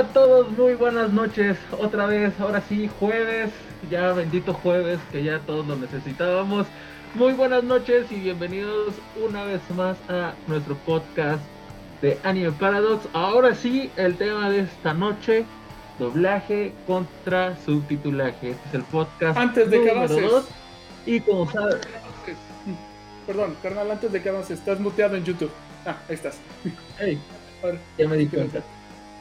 a todos, muy buenas noches. Otra vez, ahora sí, jueves, ya bendito jueves, que ya todos lo necesitábamos. Muy buenas noches y bienvenidos una vez más a nuestro podcast de Anime Paradox. Ahora sí, el tema de esta noche, doblaje contra subtitulaje. Este es el podcast Antes de que avances. dos. Y como sabes, Perdón, carnal, antes de que avances, estás muteado en YouTube. Ah, ahí estás. hey, Ahora, ya me di cuenta.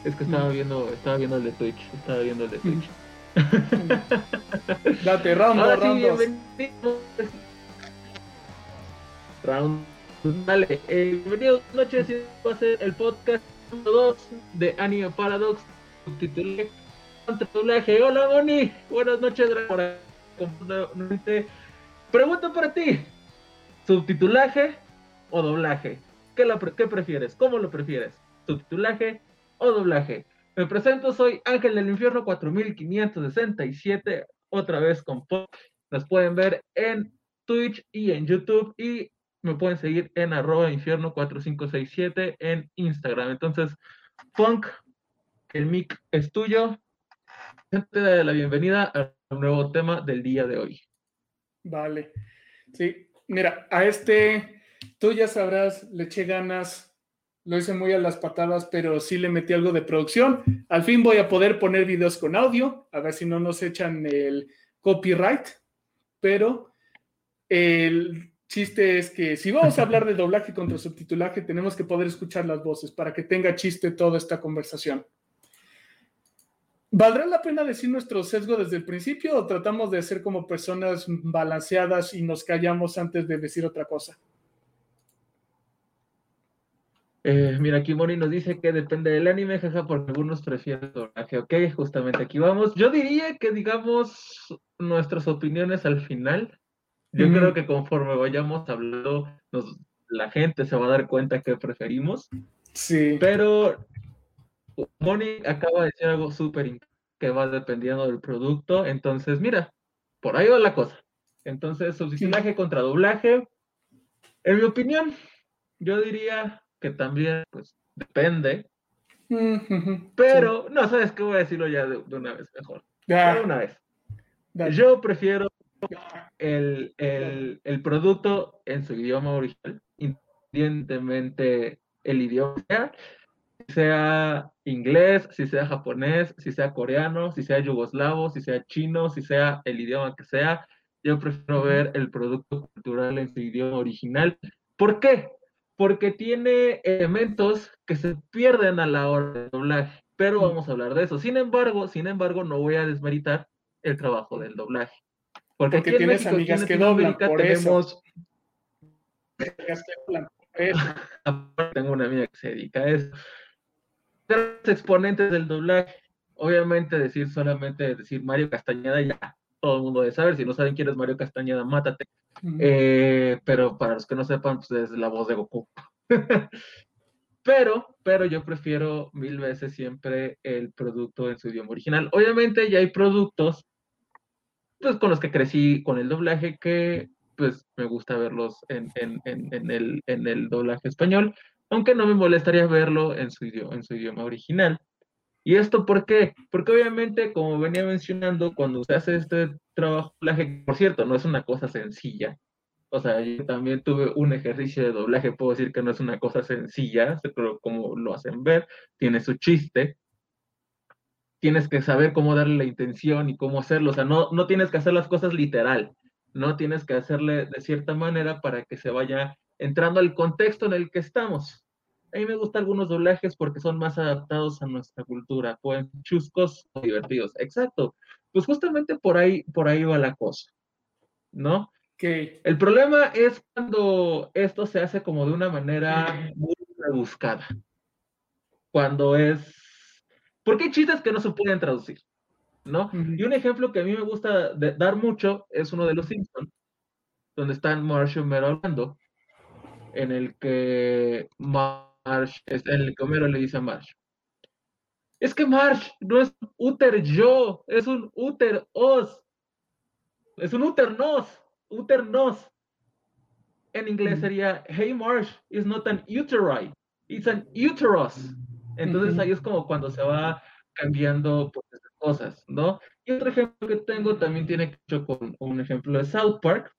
Es que estaba viendo, estaba viendo el de Twitch, estaba viendo el de Twitch. date, round Ahora sí, round dos. bienvenidos. Round. Vale, eh, bienvenidos noches. Va a ser el podcast número 2 de Anime Paradox. Subtitulé contra doblaje. Hola, Moni. Buenas noches, gracias. Pregunta para ti: ¿subtitulaje o doblaje? ¿Qué, la qué prefieres? ¿Cómo lo prefieres? ¿Subtitulaje o doblaje? Me presento, soy Ángel del Infierno 4567, otra vez con Pop. Nos pueden ver en Twitch y en YouTube y me pueden seguir en arroba infierno 4567 en Instagram. Entonces, Punk, el mic es tuyo. Te da la bienvenida al nuevo tema del día de hoy. Vale. Sí, mira, a este, tú ya sabrás, le eché ganas, lo hice muy a las patadas, pero sí le metí algo de producción. Al fin voy a poder poner videos con audio, a ver si no nos echan el copyright, pero el chiste es que si vamos a hablar de doblaje contra subtitulaje, tenemos que poder escuchar las voces para que tenga chiste toda esta conversación. ¿Valdrá la pena decir nuestro sesgo desde el principio o tratamos de ser como personas balanceadas y nos callamos antes de decir otra cosa? Eh, mira, aquí Moni nos dice que depende del anime, jaja, porque algunos prefieren doblaje. Ok, justamente aquí vamos. Yo diría que digamos nuestras opiniones al final. Yo creo que conforme vayamos hablando, nos- la gente se va a dar cuenta que preferimos. Sí. Pero Moni acaba de decir algo súper que va dependiendo del producto. Entonces, mira, por ahí va la cosa. Entonces, subtitulaje contra doblaje. En mi opinión, yo diría que también, pues, depende. Pero, no, sabes qué voy a decirlo ya de, de una vez mejor. Sí. Ah, De una vez. Yo prefiero el, el, el producto en su idioma original, independientemente el idioma que sea, si sea inglés, si sea japonés, si sea coreano, si sea yugoslavo, si sea chino, si sea el idioma que sea, yo prefiero ver el producto cultural en su idioma original. ¿Por qué? Porque tiene elementos que se pierden a la hora de doblaje, pero vamos a hablar de eso. Sin embargo, sin embargo, no voy a desmeritar el trabajo del doblaje. Porque, Porque aquí en tienes México, aquí en amigas que doblan, por eso. tenemos Eso. Tengo una amiga que se dedica a eso. Grandes exponentes del doblaje. Obviamente decir solamente decir Mario Castañeda ya todo el mundo debe saber. Si no saben quién es Mario Castañeda, mátate. Eh, pero para los que no sepan, pues es la voz de Goku. pero, pero yo prefiero mil veces siempre el producto en su idioma original. Obviamente ya hay productos pues, con los que crecí con el doblaje que pues me gusta verlos en, en, en, en el, el doblaje español, aunque no me molestaría verlo en su idioma, en su idioma original. ¿Y esto por qué? Porque obviamente, como venía mencionando, cuando se hace este trabajo doblaje, por cierto, no es una cosa sencilla. O sea, yo también tuve un ejercicio de doblaje, puedo decir que no es una cosa sencilla, pero como lo hacen ver, tiene su chiste. Tienes que saber cómo darle la intención y cómo hacerlo. O sea, no, no tienes que hacer las cosas literal, no tienes que hacerle de cierta manera para que se vaya entrando al contexto en el que estamos. A mí me gustan algunos doblajes porque son más adaptados a nuestra cultura, pueden ser chuscos o divertidos. Exacto. Pues justamente por ahí, por ahí va la cosa, ¿no? El problema es cuando esto se hace como de una manera muy rebuscada. Cuando es... Porque hay chistes que no se pueden traducir, ¿no? Y un ejemplo que a mí me gusta de- dar mucho es uno de los Simpsons, donde están Marsh y Homero hablando, en el que Marsh, es el Homero le dice a Marsh, es que Marsh no es úter yo, es un úter os, es un úter nos, úter nos. En inglés Mm. sería, hey Marsh, it's not an uteri, it's an uterus. Entonces ahí es como cuando se va cambiando pues, cosas, ¿no? Y otro ejemplo que tengo también tiene que ver con un ejemplo de South Park,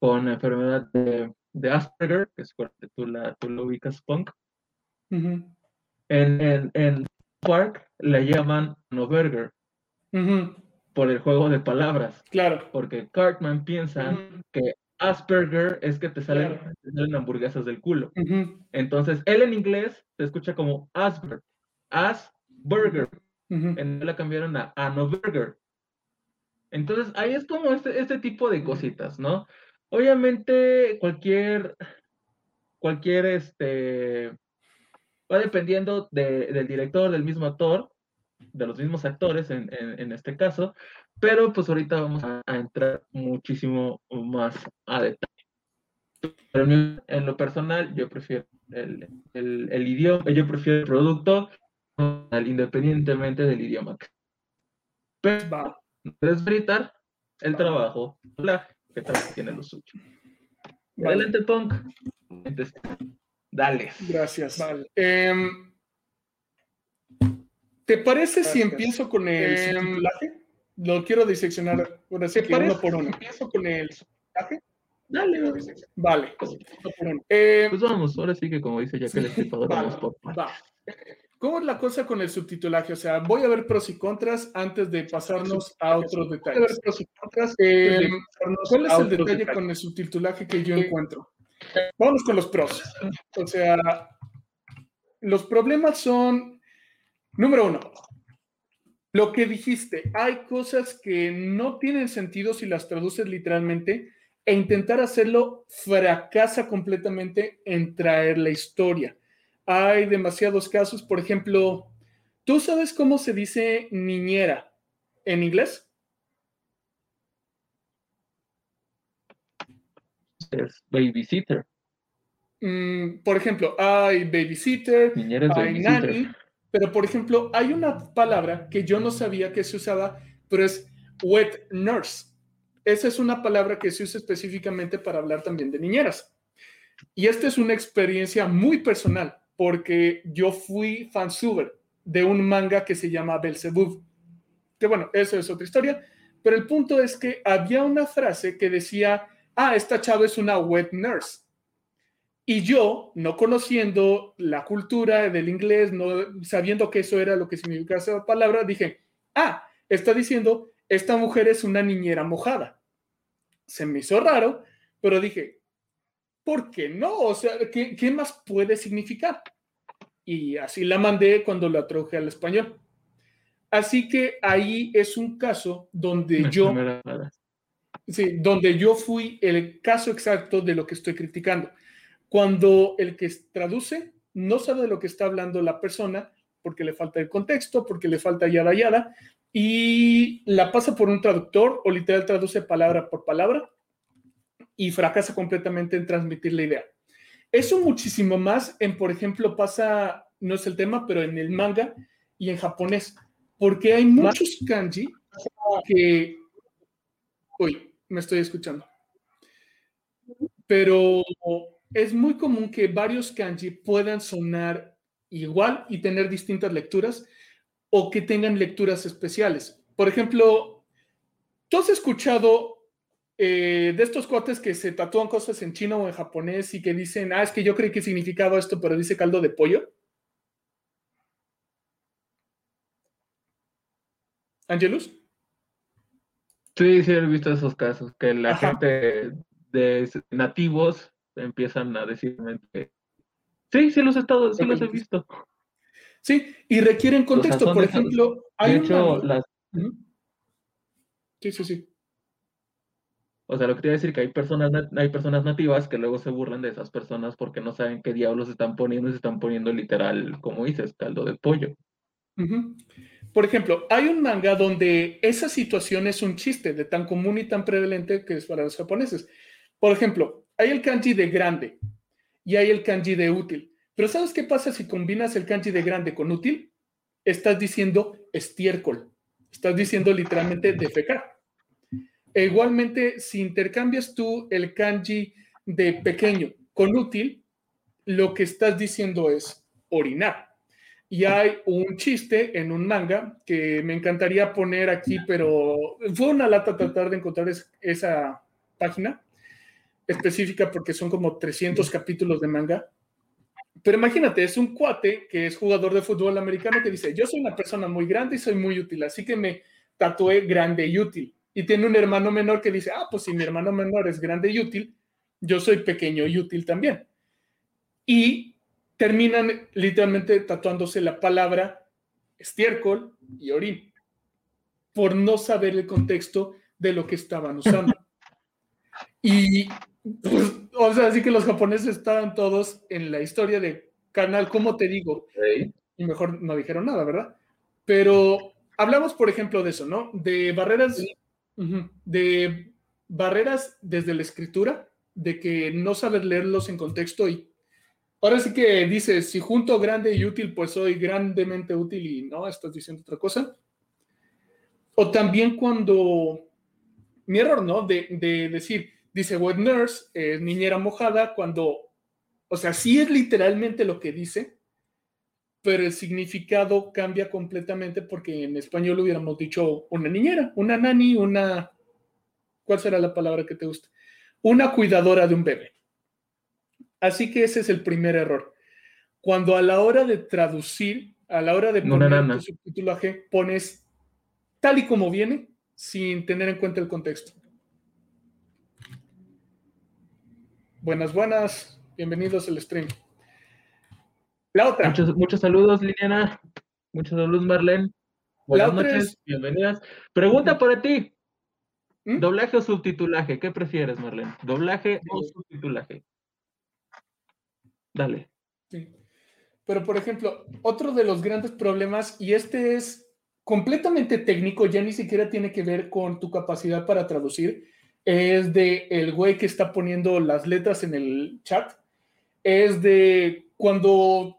con la enfermedad de, Asperger, que es que tú, la, tú lo ubicas, Punk. En, en, en, Park le llaman No Burger por el juego de palabras. Claro. Porque Cartman piensa que Asperger es que te salen, hamburguesas del culo. Entonces, él en inglés se escucha como Asperger. Asperger. En la cambiaron a Anoburger. Entonces, ahí es como este, este tipo de cositas, ¿no? Obviamente, cualquier, cualquier, este, va dependiendo del director, del mismo actor, de los mismos actores en, en, este caso, pero pues ahorita vamos a, entrar muchísimo más a detalle. Pero en lo personal, yo prefiero el, el, el idioma, yo prefiero el producto independientemente del idioma. Pero va desmeritar el trabajo que también tiene lo suyo. Adelante, Punk. Dale. Gracias. Vale. Em, ¿Te parece si empiezo con el eh, subtitulaje? Lo quiero diseccionar por ¿Te parece uno por uno. empiezo con el subtitulaje? Dale, vale. Eh, pues vamos, ahora sí que como dice ya que el escritor vamos por va. ¿Cómo es la cosa con el subtitulaje? O sea, voy a ver pros y contras antes de pasarnos a otros detalles. Voy a ver pros y contras. Eh, ¿Cuál es el detalle con el subtitulaje que yo encuentro? Vamos con los pros. O sea, los problemas son Número uno, lo que dijiste, hay cosas que no tienen sentido si las traduces literalmente e intentar hacerlo fracasa completamente en traer la historia. Hay demasiados casos, por ejemplo, ¿tú sabes cómo se dice niñera en inglés? Es babysitter. Mm, por ejemplo, hay babysitter, hay nanny pero, por ejemplo, hay una palabra que yo no sabía que se usaba, pero es wet nurse. Esa es una palabra que se usa específicamente para hablar también de niñeras. Y esta es una experiencia muy personal, porque yo fui fansuber de un manga que se llama Belzebub. Que bueno, eso es otra historia, pero el punto es que había una frase que decía, ah, esta chava es una wet nurse. Y yo, no conociendo la cultura del inglés, no sabiendo que eso era lo que significaba esa palabra, dije, ah, está diciendo, esta mujer es una niñera mojada. Se me hizo raro, pero dije, ¿por qué no? O sea, ¿qué, qué más puede significar? Y así la mandé cuando la traduje al español. Así que ahí es un caso donde yo, sí, donde yo fui el caso exacto de lo que estoy criticando cuando el que traduce no sabe de lo que está hablando la persona porque le falta el contexto, porque le falta yada yada, y la pasa por un traductor o literal traduce palabra por palabra y fracasa completamente en transmitir la idea. Eso muchísimo más en, por ejemplo, pasa, no es el tema, pero en el manga y en japonés, porque hay muchos kanji que... Uy, me estoy escuchando. Pero es muy común que varios kanji puedan sonar igual y tener distintas lecturas o que tengan lecturas especiales. Por ejemplo, ¿tú has escuchado eh, de estos cuates que se tatúan cosas en chino o en japonés y que dicen, ah, es que yo creí que significaba esto, pero dice caldo de pollo? ¿Angelus? Sí, sí, he visto esos casos, que la gente de nativos empiezan a decirme que sí, sí los he estado, sí los he visto. Sí, y requieren contexto. Por ejemplo, hay hecho, las... Sí, sí, sí. O sea, lo que quería decir que hay personas, hay personas nativas que luego se burlan de esas personas porque no saben qué diablos están poniendo y se están poniendo literal, como dices, caldo de pollo. Por ejemplo, hay un manga donde esa situación es un chiste de tan común y tan prevalente que es para los japoneses. Por ejemplo, hay el kanji de grande y hay el kanji de útil. Pero ¿sabes qué pasa si combinas el kanji de grande con útil? Estás diciendo estiércol. Estás diciendo literalmente defecar. E igualmente, si intercambias tú el kanji de pequeño con útil, lo que estás diciendo es orinar. Y hay un chiste en un manga que me encantaría poner aquí, pero fue una lata tratar de encontrar esa página específica porque son como 300 capítulos de manga. Pero imagínate, es un cuate que es jugador de fútbol americano que dice, yo soy una persona muy grande y soy muy útil, así que me tatué grande y útil. Y tiene un hermano menor que dice, ah, pues si mi hermano menor es grande y útil, yo soy pequeño y útil también. Y terminan literalmente tatuándose la palabra estiércol y orín por no saber el contexto de lo que estaban usando. Y, pues, o sea, así que los japoneses estaban todos en la historia de canal, ¿cómo te digo? Y mejor no dijeron nada, ¿verdad? Pero hablamos, por ejemplo, de eso, ¿no? De barreras, de barreras desde la escritura, de que no saber leerlos en contexto y ahora sí que dices, si junto grande y útil, pues soy grandemente útil y no, estás diciendo otra cosa. O también cuando, mi error, ¿no? De, decir, dice wet nurse, niñera mojada, cuando, o sea, sí es literalmente lo que dice, pero el significado cambia completamente porque en español hubiéramos dicho una niñera, una nani, una, ¿cuál será la palabra que te gusta? Una cuidadora de un bebé. Así que ese es el primer error. Cuando a la hora de traducir, a la hora de poner tu subtitulaje, pones tal y como viene, sin tener en cuenta el contexto. Buenas, buenas. Bienvenidos al stream. La otra. Muchos, saludos, Liliana. Muchos saludos, Marlene. Buenas noches, bienvenidas. Pregunta para ti. ¿Mm? ¿Doblaje o subtitulaje? ¿Qué prefieres, Marlene? ¿Doblaje o subtitulaje? Dale. Sí. Pero, por ejemplo, otro de los grandes problemas, y este es completamente técnico, ya ni siquiera tiene que ver con tu capacidad para traducir, es de el güey que está poniendo las letras en el chat, es de cuando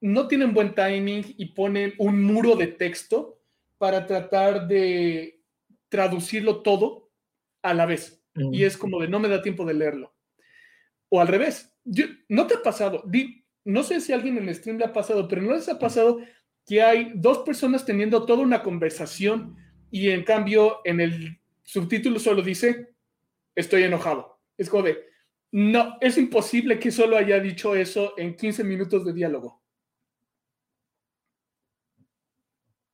no tienen buen timing y ponen un muro de texto para tratar de traducirlo todo a la vez. Y es como de no me da tiempo de leerlo. O al revés, ¿no te ha pasado? no sé si alguien en el stream le ha pasado, pero ¿no les ha pasado que hay dos personas teniendo toda una conversación y en cambio en el subtítulo solo dice, estoy enojado? Es como de, no, es imposible que solo haya dicho eso en 15 minutos de diálogo.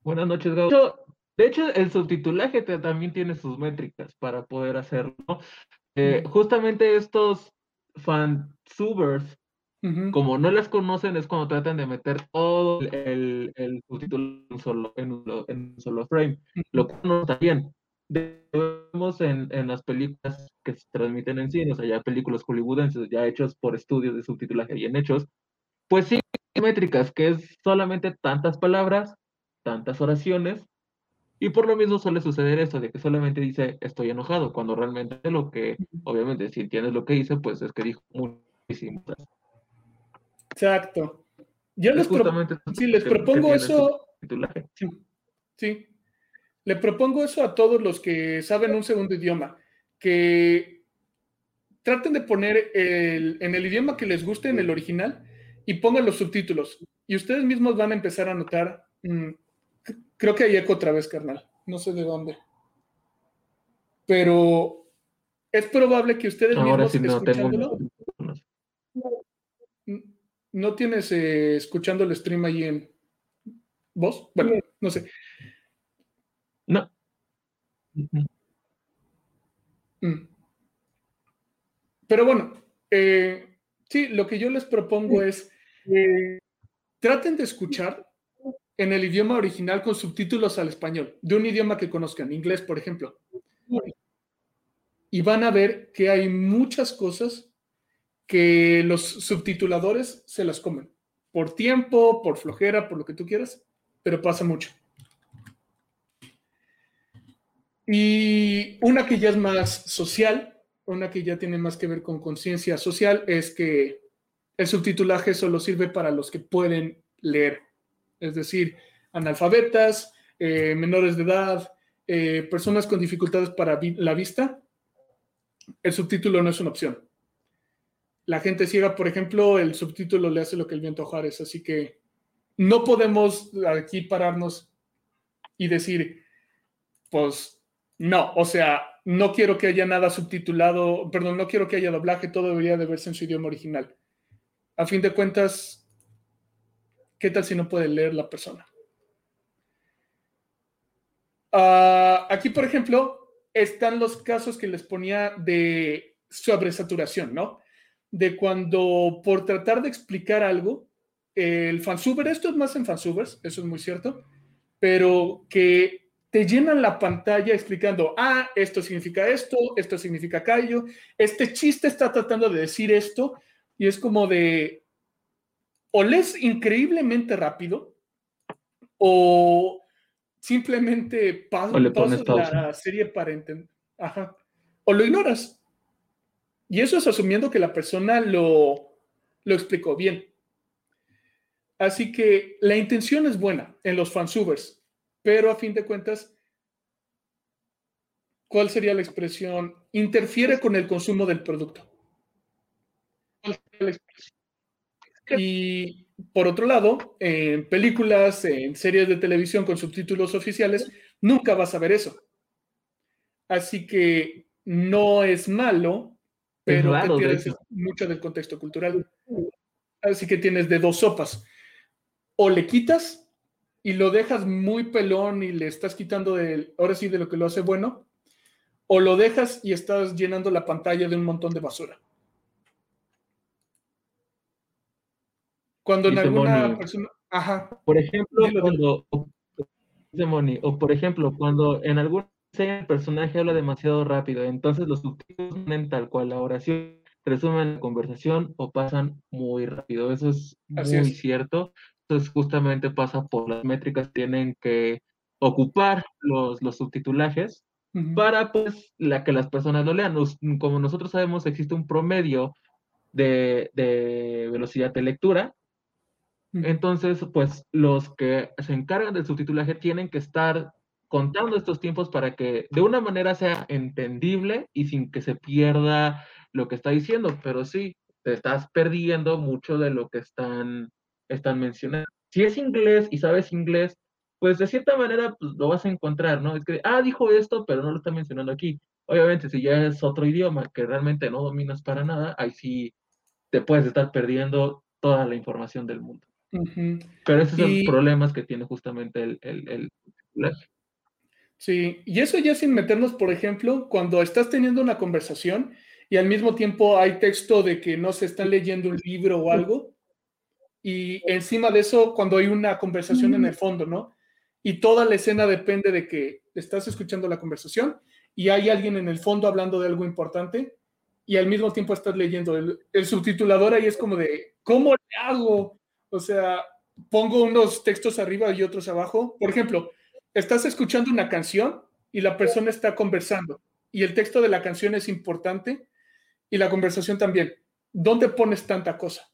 Buenas noches, Gabo. De hecho, el subtitulaje también tiene sus métricas para poder hacerlo. Eh, justamente estos fansubers, como no las conocen, es cuando tratan de meter todo el, el subtítulo en un solo, en un, solo frame, lo cual no está bien. Vemos en, en, las películas que se transmiten en cine, o sea, ya películas hollywoodenses, ya hechos por estudios de subtitulaje bien hechos, pues sí, métricas, que es solamente tantas palabras, tantas oraciones, y por lo mismo suele suceder eso, de que solamente dice estoy enojado, cuando realmente lo que, obviamente, si entiendes lo que dice, pues es que dijo Exacto. Yo les, sí, les propongo eso. Sí, sí. Le propongo eso a todos los que saben un segundo idioma, que traten de poner el, en el idioma que les guste, en el original, y pongan los subtítulos. Y ustedes mismos van a empezar a notar mm, Creo que hay eco otra vez, carnal. No sé de dónde. Pero es probable que ustedes mismos no escuchándolo. ¿No tienes eh, escuchando el stream ahí en vos? Bueno, no sé. No. Mm. Pero bueno, eh, sí, lo que yo les propongo es eh, traten de escuchar en el idioma original con subtítulos al español, de un idioma que conozcan, inglés, por ejemplo. Y van a ver que hay muchas cosas que los subtituladores se las comen. Por tiempo, por flojera, por lo que tú quieras, pero pasa mucho. Y una que ya es más social, una que ya tiene más que ver con conciencia social, es que el subtitulaje solo sirve para los que pueden leer es decir, analfabetas, eh, menores de edad, eh, personas con dificultades para la vista, el subtítulo no es una opción. La gente ciega, por ejemplo, el subtítulo le hace lo que el viento Juárez, así que no podemos aquí pararnos y decir, pues no, o sea, no quiero que haya nada subtitulado, perdón, no quiero que haya doblaje, todo debería de verse en su idioma original. A fin de cuentas, ¿qué tal si no puede leer la persona? Uh, aquí, por ejemplo, están los casos que les ponía de sobresaturación, ¿no? De cuando por tratar de explicar algo, el fansuber, esto es más en fansubers, eso es muy cierto, pero que te llenan la pantalla explicando, ah, esto significa esto, esto significa aquello, este chiste está tratando de decir esto, y es como de, o lees increíblemente rápido, o simplemente pasas la serie para entender. Ajá. O lo ignoras. Y eso es asumiendo que la persona lo, lo explicó bien. Así que la intención es buena en los fansubers, pero a fin de cuentas, ¿cuál sería la expresión? Interfiere con el consumo del producto. Y por otro lado, en películas, en series de televisión con subtítulos oficiales, nunca vas a ver eso. Así que no es malo, pero te pierdes mucho del contexto cultural. Así que tienes de dos sopas. O le quitas y lo dejas muy pelón y le estás quitando de, ahora sí, de lo que lo hace bueno, o lo dejas y estás llenando la pantalla de un montón de basura. Cuando en alguna persona. Ajá. Por ejemplo, cuando. o por ejemplo, cuando en el personaje habla demasiado rápido, entonces los subtítulos ponen tal cual la oración, resumen la conversación o pasan muy rápido. Eso es muy cierto. Entonces, justamente pasa por las métricas, tienen que ocupar los, los subtitulajes para pues la que las personas lo lean. como nosotros sabemos, existe un promedio de, de velocidad de lectura entonces, pues los que se encargan del subtitulaje tienen que estar contando estos tiempos para que de una manera sea entendible y sin que se pierda lo que está diciendo, pero sí, te estás perdiendo mucho de lo que están, están mencionando. Si es inglés y sabes inglés, pues de cierta manera pues, lo vas a encontrar, ¿no? Es que, ah, dijo esto, pero no lo está mencionando aquí. Obviamente, si ya es otro idioma que realmente no dominas para nada, ahí sí te puedes estar perdiendo toda la información del mundo. Pero esos son los problemas que tiene justamente el, el, Sí, y eso ya sin meternos, por ejemplo, cuando estás teniendo una conversación y al mismo tiempo hay texto de que no se está leyendo un libro o algo, y encima de eso, cuando hay una conversación en el fondo, ¿no? Y toda la escena depende de que estás escuchando la conversación y hay alguien en el fondo hablando de algo importante y al mismo tiempo estás leyendo el, el subtitulador ahí es como de, ¿cómo le hago? O sea, pongo unos textos arriba y otros abajo. Por ejemplo, estás escuchando una canción y la persona está conversando y el texto de la canción es importante y la conversación también. ¿Dónde pones tanta cosa?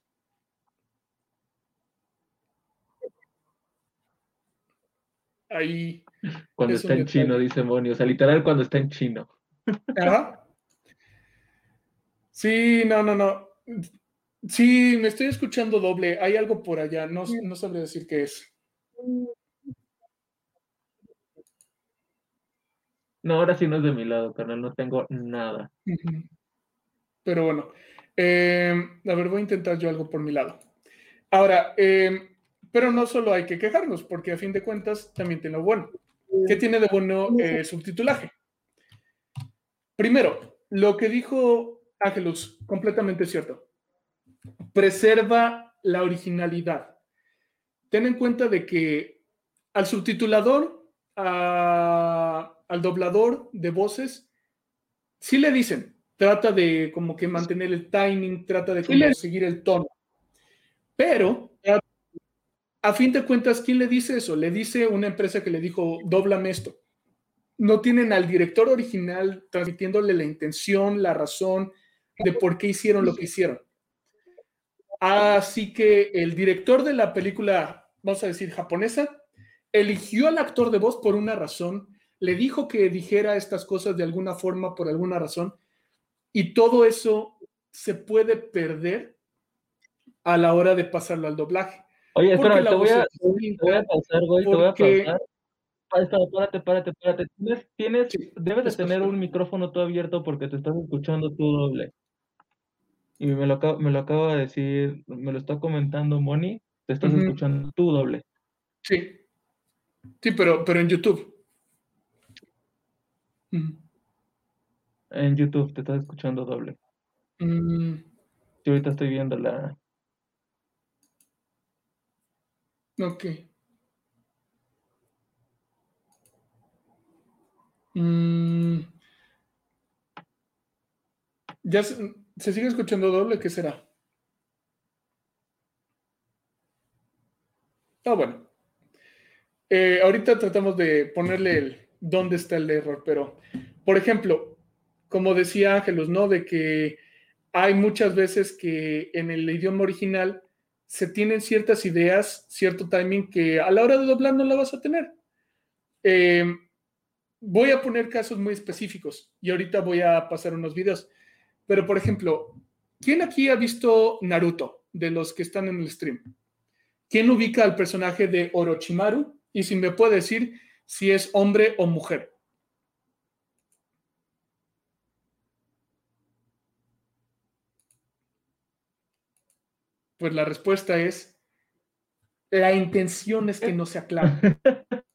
Ahí. Cuando está en chino, dice Moni. O sea, literal cuando está en chino. Ajá. Sí, no, no, no. Sí, me estoy escuchando doble. Hay algo por allá. No, no sabré decir qué es. Ahora sí no es de mi lado, carnal. No tengo nada. Pero bueno. Em, a ver, voy a intentar yo algo por mi lado. Ahora, em, pero no solo hay que quejarnos, porque a fin de cuentas también tiene lo bueno. ¿Qué tiene de bueno el subtitulaje? Primero, lo que dijo Ángelus, completamente cierto preserva la originalidad. Ten en cuenta de que al subtitulador, al doblador de voces, sí le dicen, trata de como que mantener el timing, trata de seguir el tono. Pero, a fin de cuentas, ¿quién le dice eso? Le dice una empresa que le dijo, doblame esto. No tienen al director original transmitiéndole la intención, la razón de por qué hicieron lo que hicieron. Así que el director de la película, vamos a decir, japonesa, eligió al actor de voz por una razón, le dijo que dijera estas cosas de alguna forma por alguna razón, y todo eso se puede perder a la hora de pasarlo al doblaje. Oye, espérame, te voy, a, te voy a pausar, güey, te voy a pausar. Párate, párate, párate. Tienes, tienes debes de tener un micrófono todo abierto porque te estás escuchando tú doble. Y me lo, me lo acaba de decir, me lo está comentando Moni, te estás escuchando tú doble. Sí. Sí, pero, pero en YouTube. En YouTube te estás escuchando doble. Mm. Yo ahorita estoy viendo la. Ok. Mm. ¿Ya se, sigue escuchando doble? ¿Qué será? Ah, bueno. Eh, ahorita tratamos de ponerle el dónde está el error, pero, por ejemplo, como decía Ángelos, ¿no? De que hay muchas veces que en el idioma original se tienen ciertas ideas, cierto timing que a la hora de doblar no la vas a tener. Eh, voy a poner casos muy específicos y ahorita voy a pasar unos videos. Pero, por ejemplo, ¿quién aquí ha visto Naruto de los que están en el stream? ¿Quién ubica al personaje de Orochimaru? Y si me puede decir si es hombre o mujer. Pues la respuesta es, la intención es que no sea claro.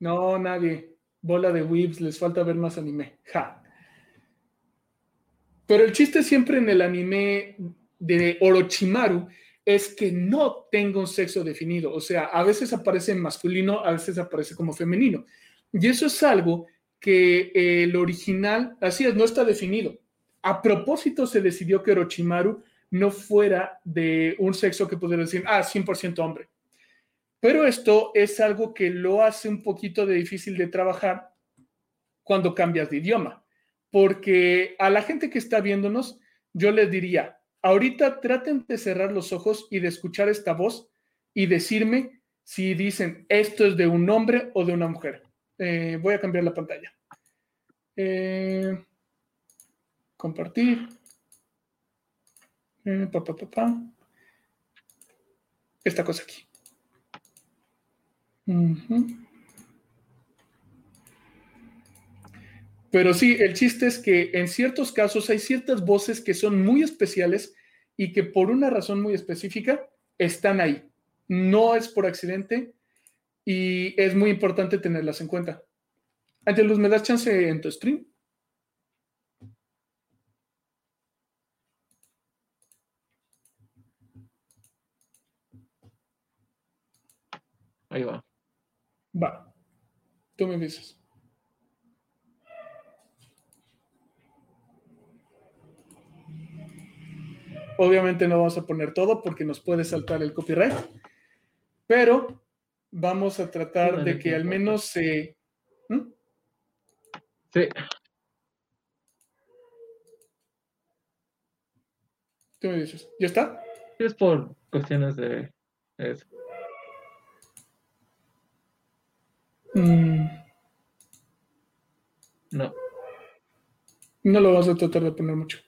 No, nadie. Bola de weebs, les falta ver más anime. Ja. Pero el chiste siempre en el anime de Orochimaru es que no tenga un sexo definido. O sea, a veces aparece masculino, a veces aparece como femenino. Y eso es algo que el original, así es, no está definido. A propósito se decidió que Orochimaru no fuera de un sexo que pudiera decir, ah, 100% hombre. Pero esto es algo que lo hace un poquito de difícil de trabajar cuando cambias de idioma. Porque a la gente que está viéndonos, yo les diría, ahorita traten de cerrar los ojos y de escuchar esta voz y decirme si dicen esto es de un hombre o de una mujer. Eh, voy a cambiar la pantalla. Eh, compartir. Eh, Esta cosa aquí. Pero sí, el chiste es que en ciertos casos hay ciertas voces que son muy especiales y que por una razón muy específica están ahí. No es por accidente y es muy importante tenerlas en cuenta. Angelus, ¿me das chance en tu stream? Ahí va. Va. Tú me dices. Obviamente no vamos a poner todo porque nos puede saltar el copyright, pero vamos a tratar de que al menos se... ¿Mm? Sí. Tú me dices. ¿Ya está? Es por cuestiones de eso. Mm. No. No lo vas a tratar de poner mucho.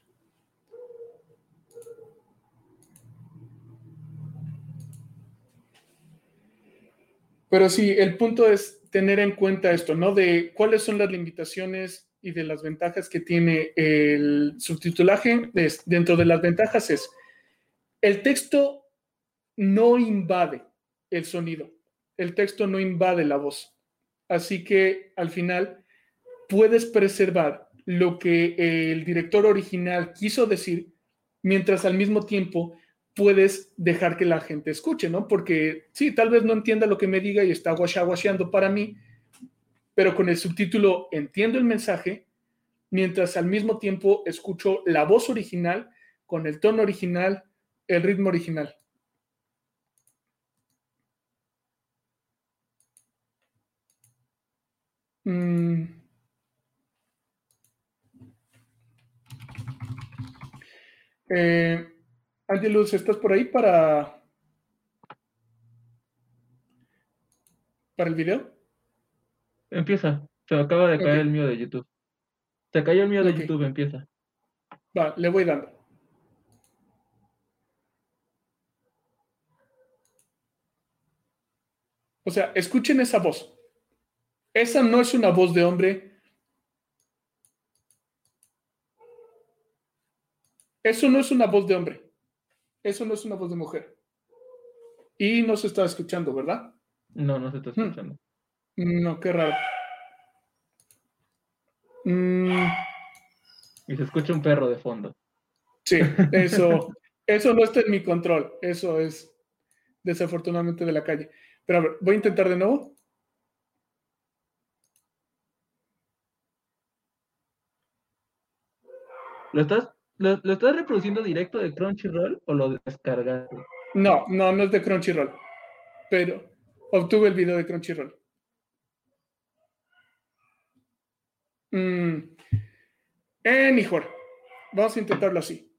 Pero sí, el punto es tener en cuenta esto, ¿no? De cuáles son las limitaciones y de las ventajas que tiene el subtitulaje. dentro de las ventajas es, el texto no invade el sonido, el texto no invade la voz. Así que al final puedes preservar lo que el director original quiso decir, mientras al mismo tiempo puedes dejar que la gente escuche, ¿no? Porque sí, tal vez no entienda lo que me diga y está guashaguasheando para mí, pero con el subtítulo entiendo el mensaje, mientras al mismo tiempo escucho la voz original con el tono original, el ritmo original. Mm. Eh, Angelus, ¿estás por ahí para, para el video? Empieza. Se acaba de caer el mío de YouTube. Se cayó el mío de YouTube, empieza. Va, le voy dando. O sea, escuchen esa voz. Esa no es una voz de hombre. Eso no es una voz de hombre. Eso no es una voz de mujer. Y no se está escuchando, ¿verdad? No, no se está hmm. escuchando. No, qué raro. Mm. Y se escucha un perro de fondo. Sí, eso, eso no está en mi control. Eso es desafortunadamente de la calle. Pero a ver, voy a intentar de nuevo. ¿Lo estás, lo, estás reproduciendo directo de Crunchyroll o lo descargaste? No, no, no es de Crunchyroll. Pero obtuve el video de Crunchyroll. Mm. mejor. Vamos a intentarlo así.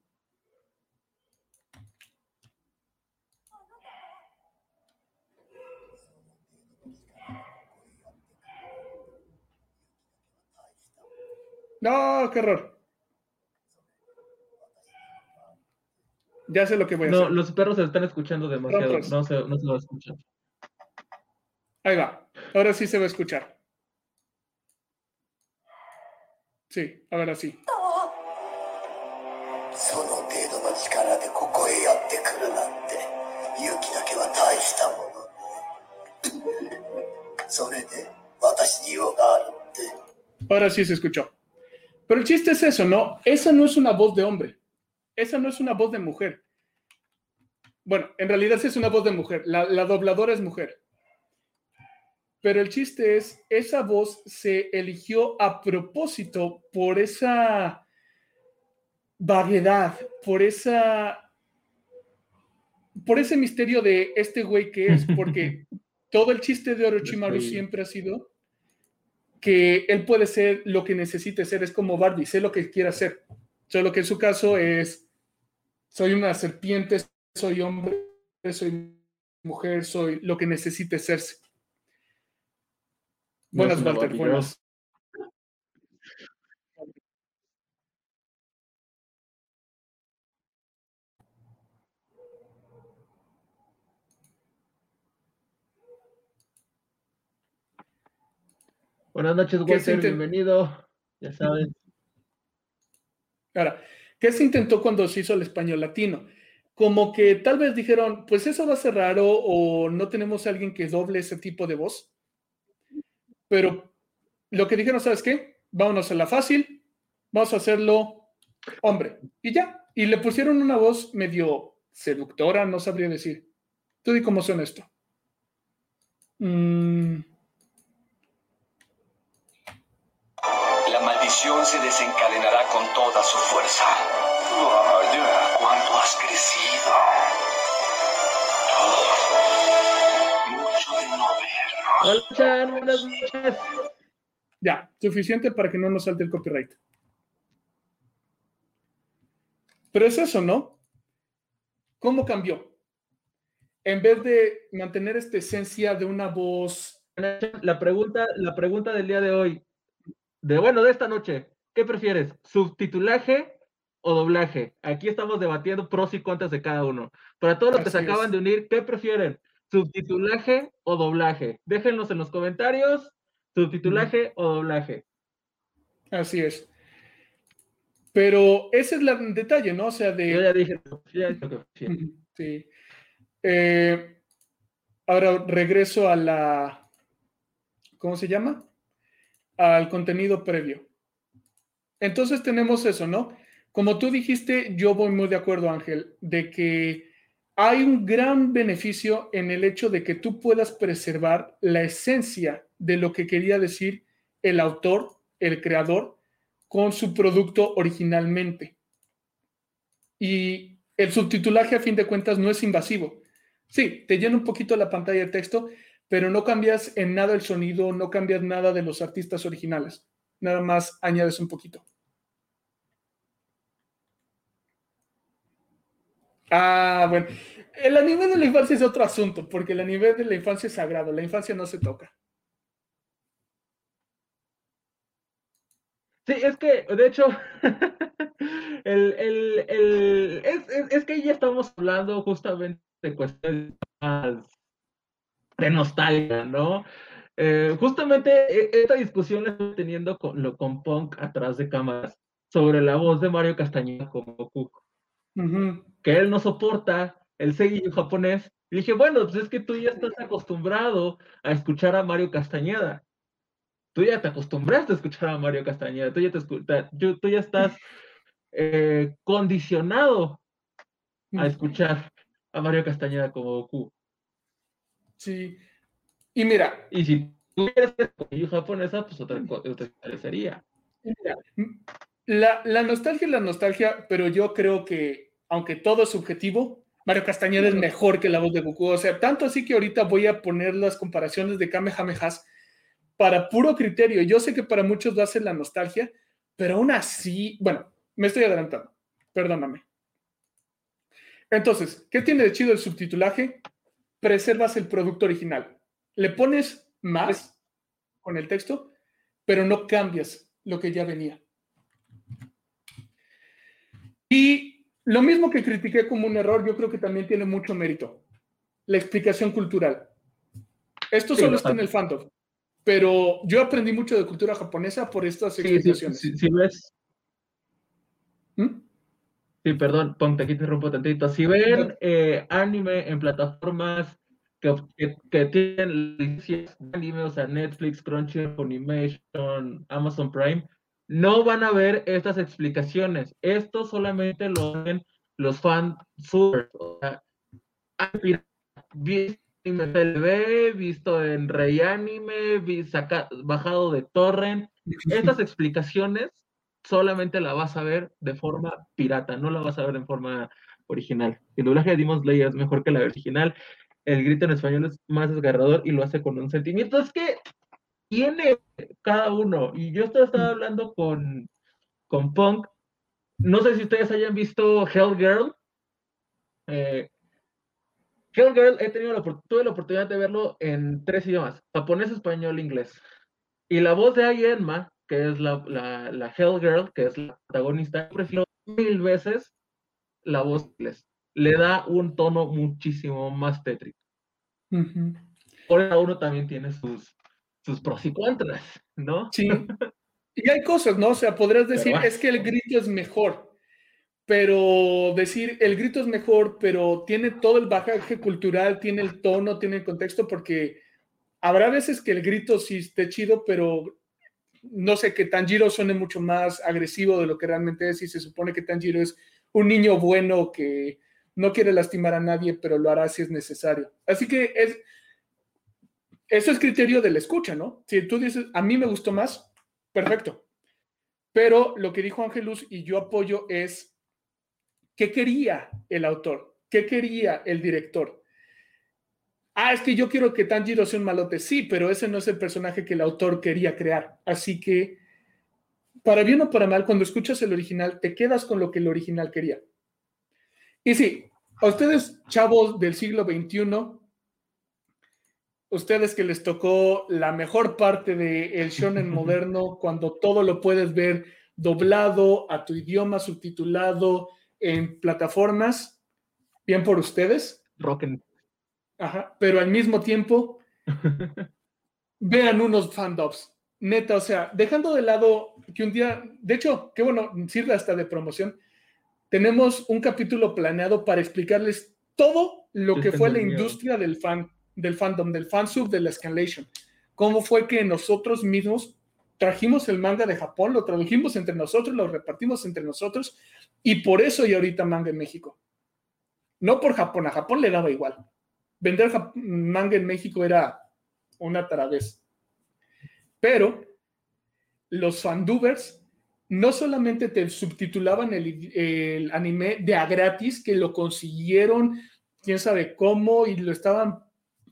No, qué error. Ya sé lo que voy a no, hacer. No, los perros se están escuchando demasiado. No se, no se va a escuchar. Ahí va. Ahora sí se va a escuchar. Sí, ahora sí. Ahora sí se escuchó. Pero el chiste es eso, ¿no? Esa no es una voz de hombre. Esa no es una voz de mujer. Bueno, en realidad sí es una voz de mujer. La, la dobladora es mujer. Pero el chiste es, esa voz se eligió a propósito por esa vaguedad, por esa por ese misterio de este güey que es, porque todo el chiste de Orochimaru siempre ha sido que él puede ser lo que necesite ser, es como Barbie, sé lo que quiera ser. Solo que en su caso es, soy una serpiente, soy hombre, soy mujer, soy lo que necesite serse. Buenas, Walter, buenas. Buenas noches, Walter, bienvenido. Ya saben. Ahora, ¿qué se intentó cuando se hizo el español latino? Como que tal vez dijeron, pues eso va a ser raro o no tenemos a alguien que doble ese tipo de voz. Pero lo que dijeron, ¿sabes qué? Vámonos a la fácil, vamos a hacerlo hombre. Y ya. Y le pusieron una voz medio seductora, no sabría decir. Tú di cómo suena esto. Mmm. se desencadenará con toda su fuerza. Vaya, cuánto has crecido. mucho de no vernos. buenas noches. Ya, suficiente para que no nos salte el copyright. Pero es eso, ¿no? ¿Cómo cambió? En vez de mantener esta esencia de una voz. La pregunta, la pregunta del día de hoy, de bueno, de esta noche, ¿qué prefieres? ¿Subtitulaje o doblaje? Aquí estamos debatiendo pros y contras de cada uno. Para todos los que se acaban de unir, ¿qué prefieren? ¿Subtitulaje o doblaje? Déjenlos en los comentarios, subtitulaje o doblaje. Así es. Pero ese es el detalle, ¿no? O sea, de. Yo ya dije, ya dije Sí. Eh, ahora regreso a la. ¿Cómo se llama? Al contenido previo. Entonces tenemos eso, ¿no? Como tú dijiste, yo voy muy de acuerdo, Ángel, de que hay un gran beneficio en el hecho de que tú puedas preservar la esencia de lo que quería decir el autor, el creador, con su producto originalmente. Y el subtitulaje, a fin de cuentas, no es invasivo. Sí, te llena un poquito la pantalla de texto, pero no cambias en nada el sonido, no cambias nada de los artistas originales, nada más añades un poquito. Ah, bueno, el anime de la infancia es otro asunto, porque el anime de la infancia es sagrado, la infancia no se toca. Sí, es que, de hecho, el, es, es, que ya estamos hablando justamente de cuestiones más de nostalgia, ¿no? Eh, justamente e, esta discusión la estoy teniendo con, lo, con Punk atrás de cámaras sobre la voz de Mario Castañeda como Goku. Que él no soporta el seiyuu japonés. Y dije, bueno, pues es que tú ya estás acostumbrado a escuchar a Mario Castañeda. Tú ya te acostumbraste a escuchar a Mario Castañeda. Tú ya, te tú ya estás eh, condicionado a escuchar a Mario Castañeda como Goku. Sí. Y mira. Y si tú ser japonesa, pues otra cosa sería. la, la nostalgia es la nostalgia, pero yo creo que, aunque todo es subjetivo, Mario Castañeda es mejor que la voz de Goku. O sea, tanto así que ahorita voy a poner las comparaciones de Kamehamehas para puro criterio. Yo sé que para muchos va a ser la nostalgia, pero aún así, bueno, me estoy adelantando. Perdóname. Entonces, ¿qué tiene de chido el subtitulaje? Preservas el producto original. Le pones más con el texto, pero no cambias lo que ya venía. Y lo mismo que critiqué como un error, yo creo que también tiene mucho mérito. La explicación cultural. Esto solo está en el fandom, pero yo aprendí mucho de cultura japonesa por estas explicaciones. Si ves. ¿Mm? Sí, perdón, ponte aquí te rompo tantito. Si ven eh, anime en plataformas que, que, tienen anime, o sea, Netflix, Crunchyroll, Animation, Amazon Prime, no van a ver estas explicaciones. Esto solamente lo hacen los fans super. O sea, visto en visto en Rey Anime, bajado de Torrent. Estas explicaciones solamente la vas a ver de forma pirata, no la vas a ver en forma original. El doblaje de Demon Slayer es mejor que la original. El grito en español es más desgarrador y lo hace con un sentimiento. Es que tiene cada uno. Y yo estaba hablando con, con Punk. No sé si ustedes hayan visto Hell Girl. Eh, Hell Girl, he tenido la, tuve la oportunidad de verlo en tres idiomas: japonés, español, inglés. Y la voz de Ayenma, que es la, la, la Hell Girl, que es la protagonista, prefiero mil veces la voz inglés. Le da un tono muchísimo más tétrico. Por eso uno también tiene sus, sus pros y contras, ¿no? Sí. Y hay cosas, ¿no? O sea, podrías decir, es que el grito es mejor, pero decir, el grito es mejor, pero tiene todo el bagaje cultural, tiene el tono, tiene el contexto, porque habrá veces que el grito sí esté chido, pero no sé, que Tanjiro suene mucho más agresivo de lo que realmente es y se supone que Tanjiro es un niño bueno que no quiere lastimar a nadie, pero lo hará si es necesario. Así que es, eso es criterio de la escucha, ¿no? Si tú dices, a mí me gustó más, perfecto. Pero lo que dijo Ángelus y yo apoyo es, ¿qué quería el autor? ¿Qué quería el director? Ah, es que yo quiero que Tanjiro sea un malote. Sí, pero ese no es el personaje que el autor quería crear. Así que, para bien o para mal, cuando escuchas el original, te quedas con lo que el original quería. Y sí, a ustedes, chavos del siglo XXI, ustedes que les tocó la mejor parte del el shonen moderno, cuando todo lo puedes ver doblado a tu idioma, subtitulado en plataformas, bien por ustedes. Rocken. Ajá, pero al mismo tiempo, vean unos fandubs. Neta, o sea, dejando de lado que un día, de hecho, qué bueno, sirve hasta de promoción. Tenemos un capítulo planeado para explicarles todo lo que fue la industria del fan del fandom, del fansub, de la escalation. ¿Cómo fue que nosotros mismos trajimos el manga de Japón, lo tradujimos entre nosotros, lo repartimos entre nosotros y por eso hay ahorita manga en México? No por Japón, a Japón le daba igual. Vender manga en México era una taravez. Pero los fandubers no solamente te subtitulaban el, el, anime de a gratis, que lo consiguieron, quién sabe cómo, y lo estaban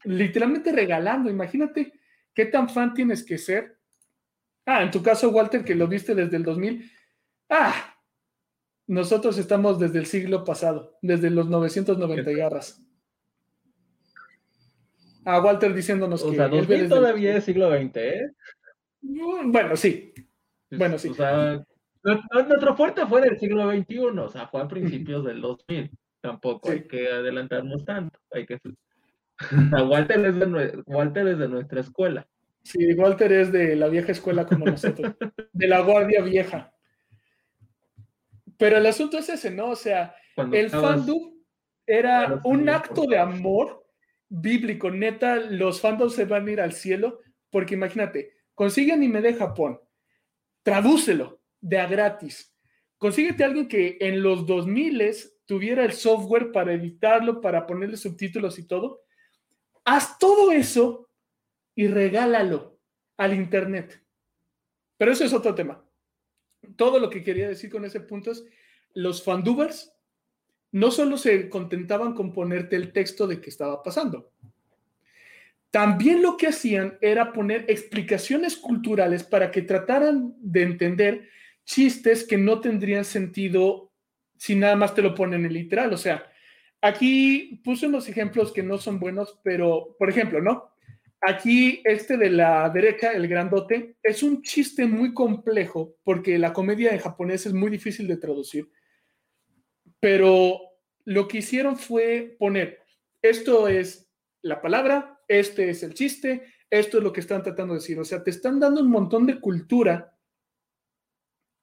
literalmente regalando. Imagínate qué tan fan tienes que ser. Ah, en tu caso, Walter, que lo viste desde el 2000. Ah, nosotros estamos desde el siglo pasado, desde los 990 garras. Ah, Walter diciéndonos o que. Sea, 2000 todavía es siglo XX, ¿eh? Mm, bueno, sí. Bueno, sí. O sea, nuestro fuerte fue del siglo XXI, o sea, fue a principios del 2000. Tampoco hay que adelantarnos tanto. Hay que Walter, es de, Walter es de nuestra escuela. Sí, Walter es de la vieja escuela como nosotros, de la guardia vieja. Pero el asunto es ese, ¿no? O sea, el fandom era un acto de amor bíblico. Neta, los fandoms se van a ir al cielo, porque imagínate, consigue anime de Japón, tradúcelo de a gratis. Consíguete a alguien que en los 2000 tuviera el software para editarlo, para ponerle subtítulos y todo. Haz todo eso y regálalo al Internet. Pero eso es otro tema. Todo lo que quería decir con ese punto es, los fandubers no solo se contentaban con ponerte el texto de qué estaba pasando, también lo que hacían era poner explicaciones culturales para que trataran de entender chistes que no tendrían sentido si nada más te lo ponen en literal. O sea, aquí puse unos ejemplos que no son buenos, pero, por ejemplo, ¿no? Aquí este de la derecha, el grandote, es un chiste muy complejo porque la comedia en japonés es muy difícil de traducir. Pero lo que hicieron fue poner, esto es la palabra, este es el chiste, esto es lo que están tratando de decir. O sea, te están dando un montón de cultura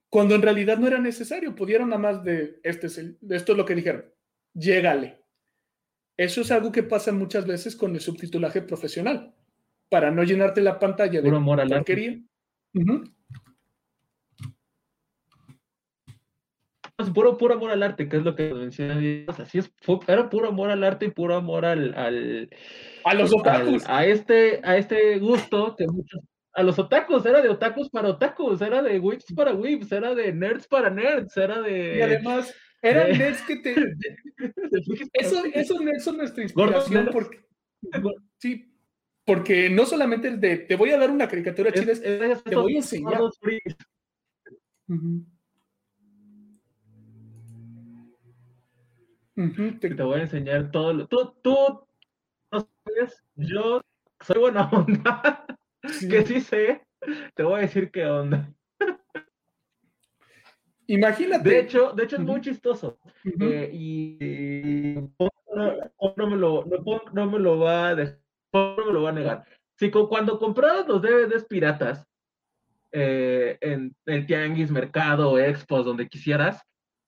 cuando en realidad no era necesario, pudieron nada más de, este es esto es lo que dijeron, llégale. Eso es algo que pasa muchas veces con el subtitulaje profesional, para no llenarte la pantalla de porquería. Puro, puro amor al arte, que es lo que mencioné. Así es, era puro amor al arte y puro amor al, a los otakus. a este, a este gusto que muchos a los otakus, era de otakus para otakus, era de whips para whips, era de nerds para nerds, era de... Y además, eran nerds que te... eso, eso nerds son nuestra inspiración porque... Sí, porque no solamente es de, te voy a dar una caricatura chida, te voy a enseñar. Te... voy a enseñar todo lo... Tú, tú, no sabes, yo soy buena onda. que sí sé, te voy a decir qué onda. Imagínate. De hecho, de hecho es muy chistoso. Eh, y, no, me lo, no, me lo va a no me lo va a negar. Si cuando comprabas los DVDs piratas eh, en el tianguis, mercado, expos, donde quisieras,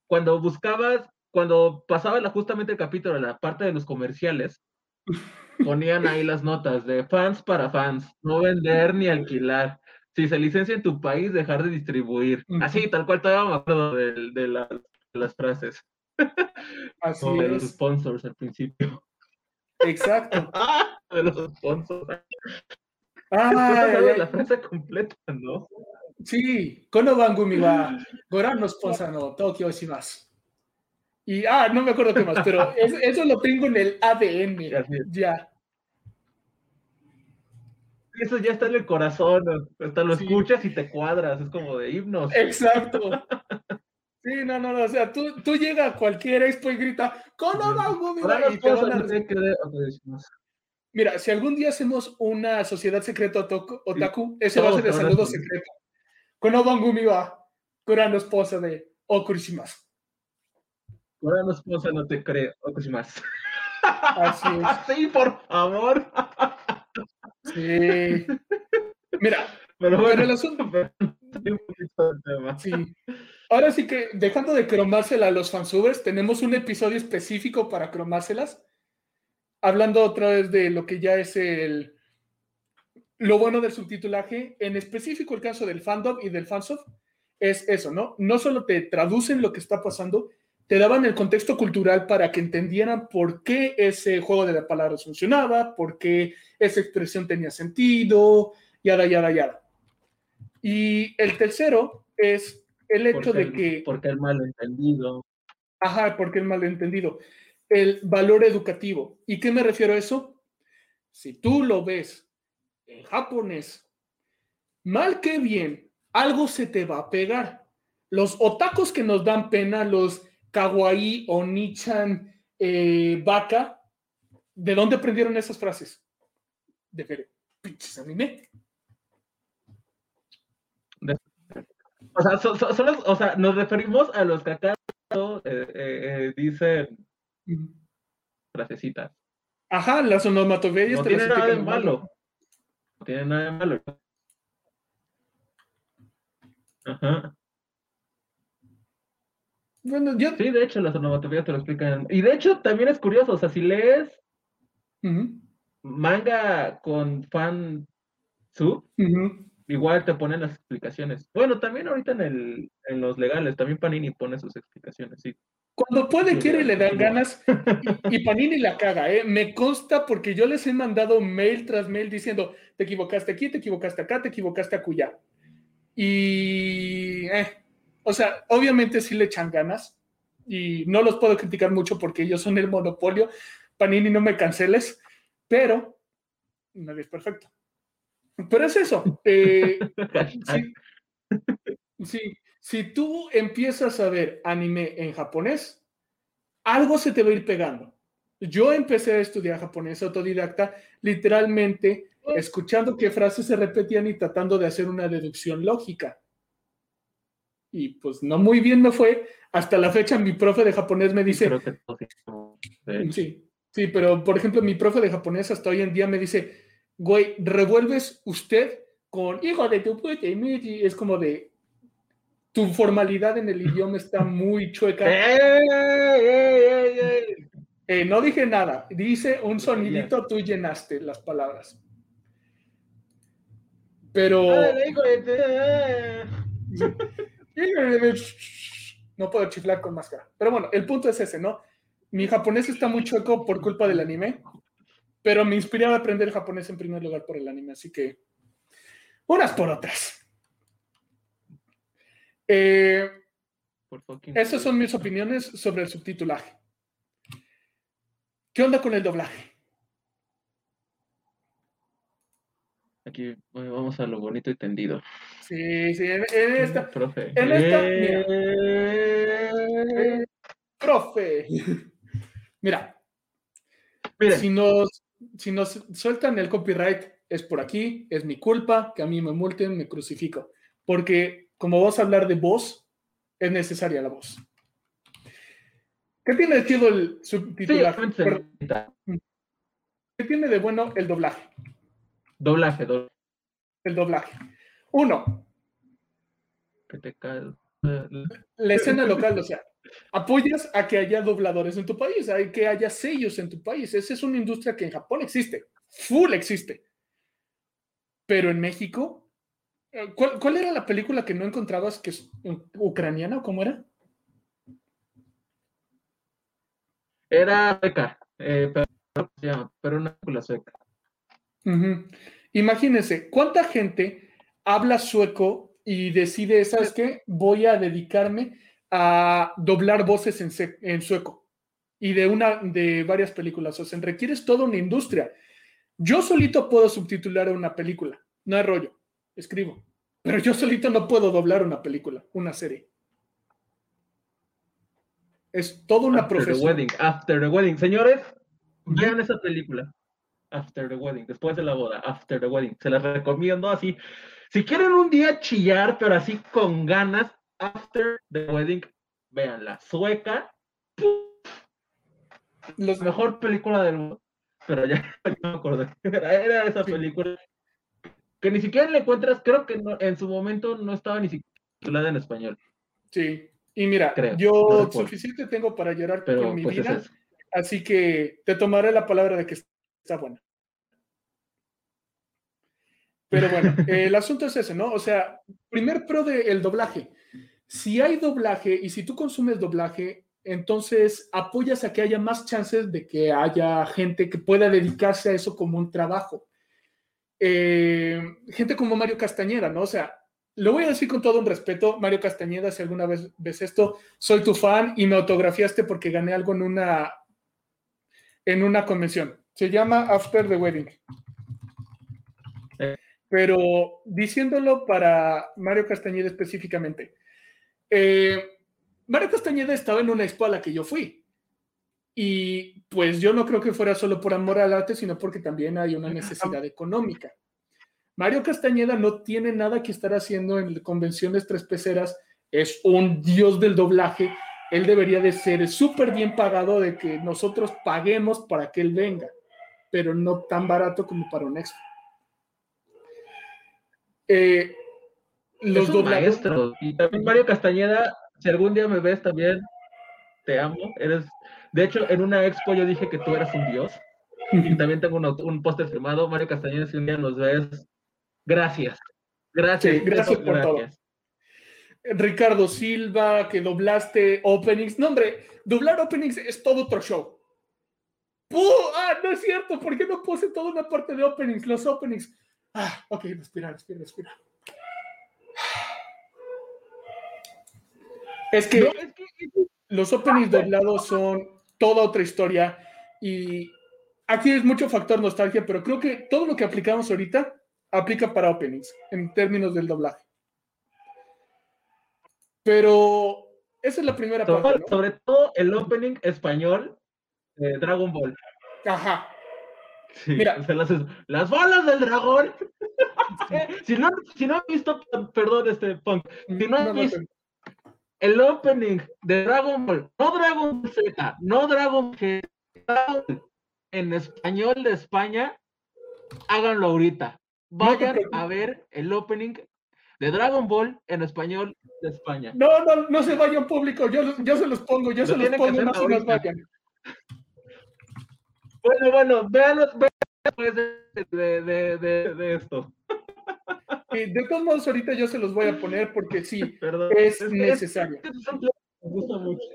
cuando buscabas, cuando pasaba justamente el capítulo, la parte de los comerciales, ponían ahí las notas de fans para fans, no vender ni alquilar. Si se licencia en tu país, dejar de distribuir. Así, tal cual, todavía me acuerdo de, las frases. Así de los sponsors al principio. Exacto. de los sponsors. Ah, la frase completa, ¿no? Sí, Kono Bangumi wa Goran no sponsor no Tokyo más y, ah, no me acuerdo qué más, pero eso lo tengo en el ADN. Ya. Eso ya está en el corazón, hasta lo escuchas y te cuadras, es como de himnos. Exacto. Sí, no, no, no, o sea, tú, tú llegas a cualquier expo y grita, ¿cómo algo, mira? Y te Mira, si algún día hacemos una sociedad secreta otaku, ese va a ser el saludo secreto. Kono Bangumi wa, Kurano esposa de Okurishimasu. Ahora no esposa, no te creo. más. Así es. Sí, por favor. Sí. Mira, pero bueno, el asunto. Sí. Ahora sí que, dejando de cromársela a los fansubers, tenemos un episodio específico para cromárselas. Hablando otra vez de lo que ya es el. Lo bueno del subtitulaje, en específico el caso del fandom y del fansoft, es eso, ¿no? No solo te traducen lo que está pasando, te daban el contexto cultural para que entendieran por qué ese juego de la palabra funcionaba, por qué esa expresión tenía sentido, yada, yada, yada. Y el tercero es el hecho de que... Porque el malentendido. Ajá, porque el malentendido. El valor educativo. ¿Y qué me refiero a eso? Si tú lo ves en japonés, mal que bien, algo se te va a pegar. Los otacos que nos dan pena, los Kawaii o Nichan eh, Baka, ¿de dónde aprendieron esas frases? De ver pinches anime. O sea, o sea, nos referimos a los que acá eh, eh, dicen frasecitas. Ajá, las onomatopeyas No tiene nada de explican malo. No tiene nada de malo. Ajá. Bueno, yo. Sí, de hecho, las onomatopeyas te lo explican. Y de hecho, también es curioso, o sea, si lees manga con fan sub, igual te ponen las explicaciones. Bueno, también ahorita en el, en los legales, también Panini pone sus explicaciones, sí. Cuando puede, quiere le dan ganas. Y, y Panini la caga, ¿eh? Me consta porque yo les he mandado mail tras mail diciendo, te equivocaste aquí, te equivocaste acá, te equivocaste acullá. Y, eh, o sea, obviamente sí le echan ganas y no los puedo criticar mucho porque ellos son el monopolio. Panini, no me canceles, pero nadie es perfecto. Pero es eso. eh, Hashtag. Sí, sí, si tú empiezas a ver anime en japonés, algo se te va a ir pegando. Yo empecé a estudiar japonés autodidacta, literalmente escuchando qué frases se repetían y tratando de hacer una deducción lógica. Y pues no muy bien me fue. Hasta la fecha mi profe de japonés me dice, Creo que de. Sí, sí, pero por ejemplo, mi profe de japonés hasta hoy en día me dice, güey, revuelves usted con hijo de tu puta y mi-". es como de tu formalidad en el idioma está muy chueca. ¡Ey, ey, ey! Eh, no dije nada, dice un sonidito, tú llenaste las palabras. Pero no puedo chiflar con máscara. Pero bueno, el punto es ese, ¿no? Mi japonés está muy chueco por culpa del anime, pero me inspiré a aprender japonés en primer lugar por el anime, así que unas por otras. Eh, Por esas son mis opiniones sobre el subtitulaje. ¿Qué onda con el doblaje? Aquí bueno, vamos a lo bonito y tendido. Sí, sí, en, en esta, Profe. en esta- Eh, profe. Mira, Miren, si nos, si nos sueltan el copyright es por aquí, es mi culpa, que a mí me multen, me crucifico. Porque como vas a hablar de voz, es necesaria la voz. ¿Qué tiene de chido el sí, necesita. ¿Qué tiene de bueno el doblaje? Doblaje, doblaje. El doblaje. Uno, Que te la escena local, o sea, apoyas a que haya dobladores en tu país, a que haya sellos en tu país. Esa es una industria que en Japón existe, full existe. Pero en México, eh, ¿cuál, cuál era la película que no encontrabas que es ucraniana o cómo era? Era sueca, eh, pero, pero una película sueca. Imagínense, ¿cuánta gente habla sueco y decide, ¿sabes qué? Voy a dedicarme a doblar voces en, sueco y de una de varias películas. O sea, requieres toda una industria. Yo solito puedo subtitular una película, no hay rollo, escribo. Pero yo solito no puedo doblar una película, una serie. Es toda una After the profesión. wedding, after the wedding. Señores, vean esa película. After the wedding, después de la boda, after the wedding. Se las recomiendo así. Si quieren un día chillar, pero así con ganas, after the wedding, véanla. Sueca, la mejor película del mundo. Pero ya no me acuerdo. Era, esa película que ni siquiera le encuentras, creo que no- en su momento no estaba ni siquiera titulada en español. Sí, y mira, Creo, yo suficiente tengo para llorar Pero con mi pues es vida, así que te tomaré la palabra de que está buena. Pero bueno, eh, el asunto es ese, ¿no? O sea, primer pro del doblaje. Si hay doblaje y si tú consumes doblaje, entonces apoyas a que haya más chances de que haya gente que pueda dedicarse a eso como un trabajo. Eh, gente como Mario Castañeda, ¿no? O sea, lo voy a decir con todo un respeto, Mario Castañeda, si alguna vez ves esto, soy tu fan y me autografiaste porque gané algo en una en una convención. Se llama After the Wedding. Pero diciéndolo para Mario Castañeda específicamente, eh, Mario Castañeda estaba en una expo a la que yo fui. Y pues yo no creo que fuera solo por amor al arte, sino porque también hay una necesidad económica. Mario Castañeda no tiene nada que estar haciendo en convenciones tres peceras, es un dios del doblaje, él debería de ser súper bien pagado de que nosotros paguemos para que él venga. pero no tan barato como para un expo. Eh, los dos maestros. Y también Mario Castañeda, si algún día me ves también, te amo. Eres, de hecho, en una expo yo dije que tú eras un dios. Y también tengo un, un póster firmado. Mario Castañeda, si un día nos ves, gracias. Gracias. gracias por todo. Ricardo Silva, que doblaste openings. No, hombre, doblar openings es todo otro show. Ah, no es cierto. ¿Por qué no puse toda una parte de openings? Los openings. Ah, ok, respira, respira, respira. Es que, los openings doblados son toda otra historia y aquí es mucho factor nostalgia, pero creo que todo lo que aplicamos ahorita aplica para openings en términos del doblaje. Pero esa es la primera parte. Sobre todo el opening español de Dragon Ball. Ajá. Mira, las, las, bolas del dragón. si, no, si no has visto, perdón, este punk, si no has visto el opening de Dragon Ball, no Dragon Ball Z, no Dragon Ball en español de España, háganlo ahorita. Vayan a ver el opening de Dragon Ball en español de España. No, no, no se vayan público, yo, yo se los pongo, yo se los pongo, no se los vayan. Bueno, bueno, vean, después de, de, de, esto. de todos modos, ahorita yo se los voy a poner porque sí, es, necesario. me gusta mucho.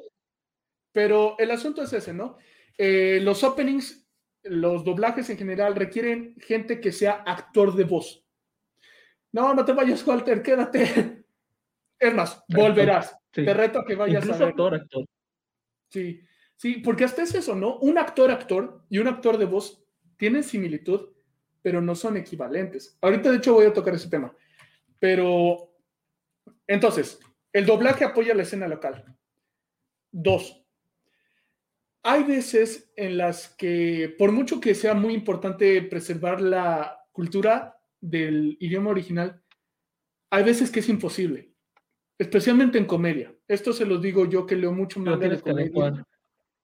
Pero el asunto es ese, ¿no? Eh, los openings, los doblajes en general requieren gente que sea actor de voz. No, no te vayas, Walter, quédate. Es más, volverás. Te reto a que vayas a ver. actor, actor. Sí. Sí, porque hasta es eso, ¿no? Un actor, actor y un actor de voz tienen similitud, pero no son equivalentes. Ahorita, de hecho, voy a tocar ese tema. Pero, entonces, el doblaje apoya la escena local. Dos, hay veces en las que, por mucho que sea muy importante preservar la cultura del idioma original, hay veces que es imposible, especialmente en comedia. Esto se lo digo yo que leo mucho manga de comedia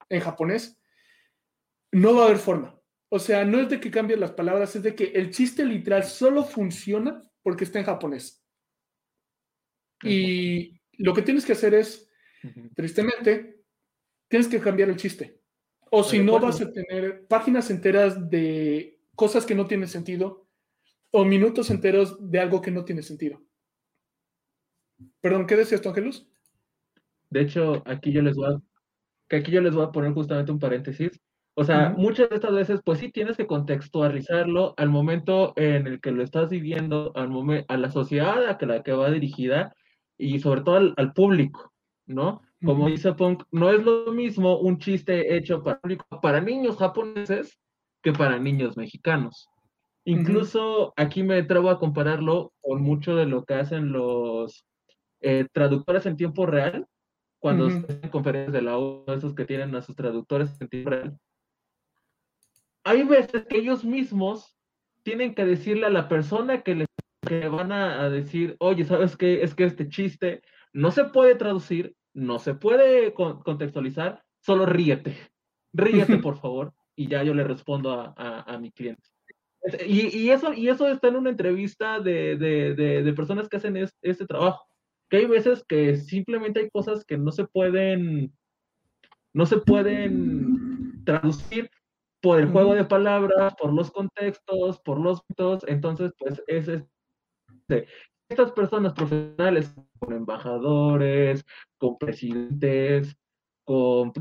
en japonés, no va a haber forma. O sea, no es de que cambien las palabras, es de que el chiste literal solo funciona porque está en japonés. Y lo que tienes que hacer es, tristemente, tienes que cambiar el chiste. O si no, vas a tener páginas enteras de cosas que no tienen sentido o minutos enteros de algo que no tiene sentido. Perdón, ¿qué decías Angelus? De hecho, aquí yo les voy a que aquí yo les voy a poner justamente un paréntesis. O sea, muchas de estas veces, pues sí tienes que contextualizarlo al momento en el que lo estás viviendo, al momento, a la sociedad a la que va dirigida y sobre todo al, público, ¿no? Como dice Punk, no es lo mismo un chiste hecho para, para niños japoneses que para niños mexicanos. Incluso aquí me atrevo a compararlo con mucho de lo que hacen los eh, traductores en tiempo real, cuando uh conferencias de la ONU, esos que tienen a sus traductores en tiempo real, hay veces que ellos mismos tienen que decirle a la persona que les que van a, decir, oye, ¿sabes qué? Es que este chiste no se puede traducir, no se puede contextualizar, solo ríete, ríete por favor, y ya yo le respondo a, mi cliente. Y, eso, y eso está en una entrevista de, de, personas que hacen este trabajo que hay veces que simplemente hay cosas que no se pueden, no se pueden traducir por el juego de palabras, por los contextos, por los mitos, entonces pues es, este, estas personas profesionales con embajadores, con presidentes, con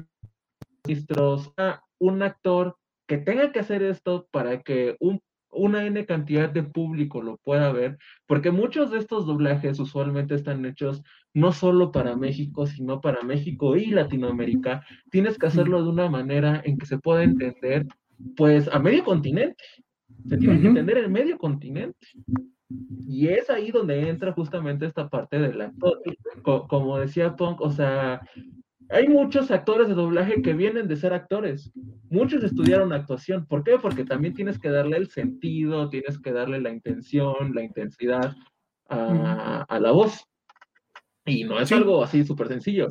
ministros, un actor que tenga que hacer esto para que un una N cantidad de público lo pueda ver, porque muchos de estos doblajes usualmente están hechos no solo para México, sino para México y Latinoamérica. Tienes que hacerlo de una manera en que se pueda entender, pues, a medio continente. Se tiene que entender el medio continente. Y es ahí donde entra justamente esta parte del actor. Como decía Punk, o sea, hay muchos actores de doblaje que vienen de ser actores. Muchos estudiaron actuación. ¿Por qué? Porque también tienes que darle el sentido, tienes que darle la intención, la intensidad a, la voz. Y no es algo así súper sencillo.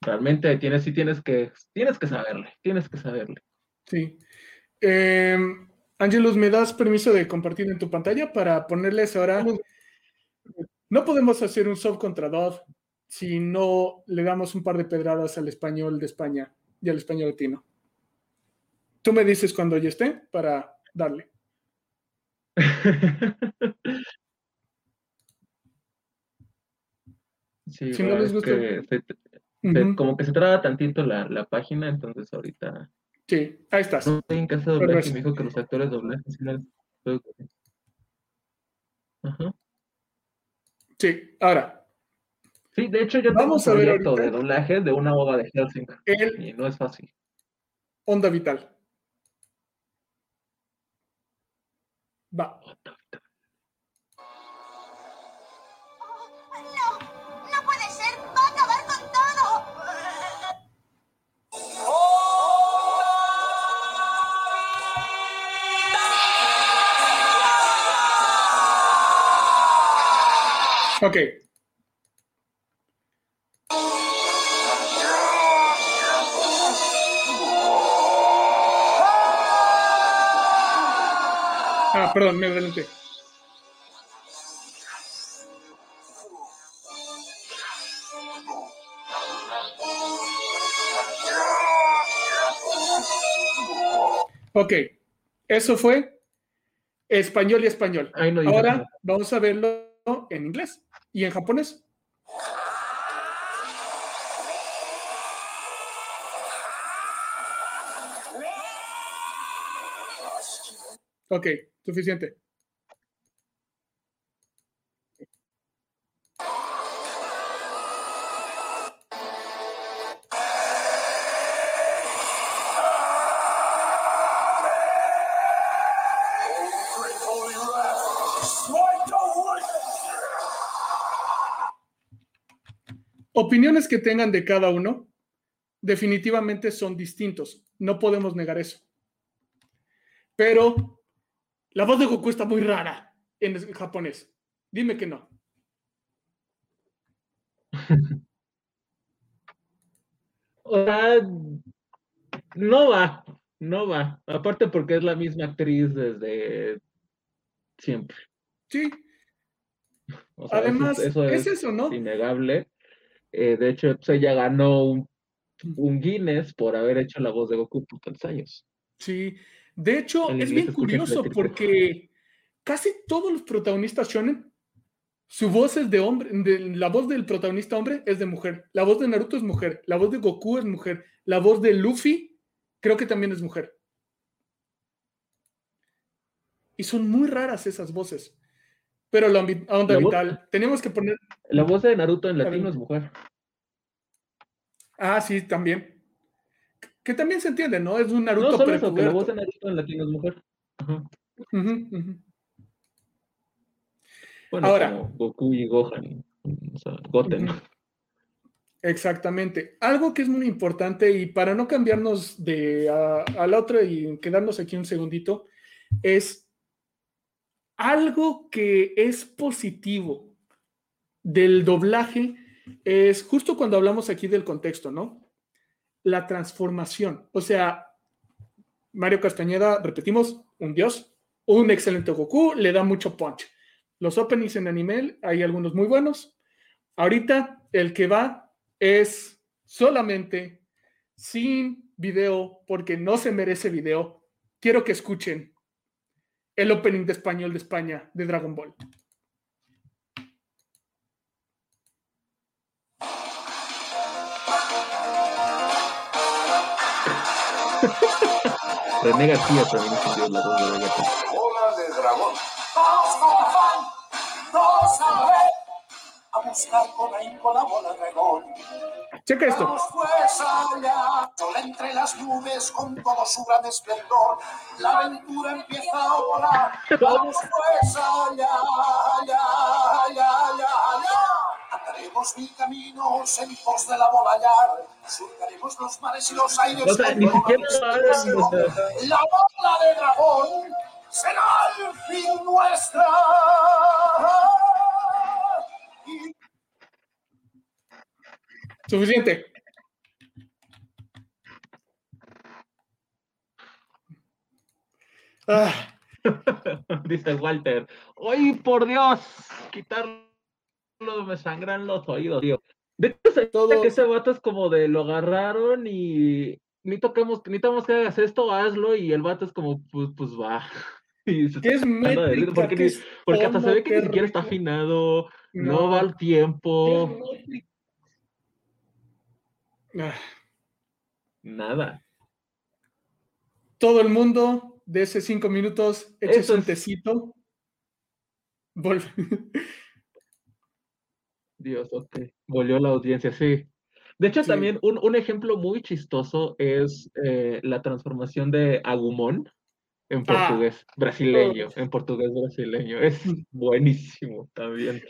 Realmente tienes, sí tienes que, tienes que saberle, tienes que saberle. Sí. Eh, Angelus, ¿me das permiso de compartir en tu pantalla para ponerles ahora? No podemos hacer un soft contra Dove si no le damos un par de pedradas al español de España y al español latino. Tú me dices cuando ya esté para darle. Sí, Si no les es gusta- que se- se- como que se traba tantito la, la página, entonces ahorita Sí, ahí estás. no estoy en casa de doblaje me dijo que los actores de doblaje sí les- Ajá. Sí, ahora, Sí, de hecho yo tengo un a ver proyecto de doblaje de una boda de Helsing el y no es fácil. onda vital. Va. No, no puede ser. Va a acabar con todo. Ok. Ah, perdón, me adelanté. Ok, eso fue español y español. No Ahora nada. vamos a verlo en inglés y en japonés. Ok, suficiente. Opiniones que tengan de cada uno definitivamente son distintos. No podemos negar eso. Pero la voz de Goku está muy rara en japonés. Dime que no. O sea, no va, no va. Aparte porque es la misma actriz desde siempre. Sí, O sea, eso- además, eso, es, es, eso, ¿no? innegable. Eh, de hecho, ella ganó un, un Guinness por haber hecho la voz de Goku por tantos años. Sí. De hecho, es bien curioso porque casi todos los protagonistas shonen, su voz es de hombre, de- la voz del protagonista hombre es de mujer, la voz de Naruto es mujer, la voz de Goku es mujer, la voz de Luffy creo que también es mujer. Y son muy raras esas voces. Pero la onda La voz- vital, tenemos que poner, La voz de Naruto en latino es mujer. ah, sí, también. Que también se entiende, ¿no? Es un No Naruto solo eso, que la voz de Naruto en latino es mujer. Ajá. Bueno, Ahora. como Goku y Gohan. O sea, Goten. Exactamente. Algo que es muy importante y para no cambiarnos de a, a la otra y quedarnos aquí un segundito, es algo que es positivo del doblaje, es justo cuando hablamos aquí del contexto, ¿no? La transformación. O sea, Mario Castañeda, repetimos, un dios, un excelente Goku, le da mucho punch. Los openings en anime, hay algunos muy buenos. Ahorita el que va es solamente sin video, porque no se merece video. Quiero que escuchen el opening de español de España de Dragon Ball. René García también escribió la voz de. Bola de dragón. Vamos con afán, todos a ver, a buscar con ahínco la bola de dragón. Checa esto. Vamos pues allá, sola entre las nubes con todo su gran esplendor. La aventura empieza ahora. Vamos pues allá, allá, allá, allá, Andaremos mil caminos en pos de la bola hallar. Surcaremos los mares y los aires. O sea, con ni siquiera nuestra lo hagan, ilusión. o sea. La bola de dragón será el fin nuestra. Y Suficiente. Ah, Dice Walter. ¡Ay, por Dios! Quitarlo me sangran los oídos, tío. De hecho, se Todo- dice que ese vato es como de lo agarraron y ni toquemos, ni tenemos que hagas esto, hazlo, y el vato es como, pues, pues va. Y se ¿Qué es métrica? porque, ¿Qué ni- es porque hasta se ve que ¿Qué ni siquiera está afinado, no, No. va al ¿Qué tiempo, es? Ah, nada. todo el mundo de ese cinco minutos, eches Eso un es- tecito. Vol- Dios, ok. Volvió la audiencia, sí. De hecho, Sí. también un, un ejemplo muy chistoso es eh, la transformación de Agumon en Ah. portugués brasileño, en portugués brasileño. Es buenísimo también.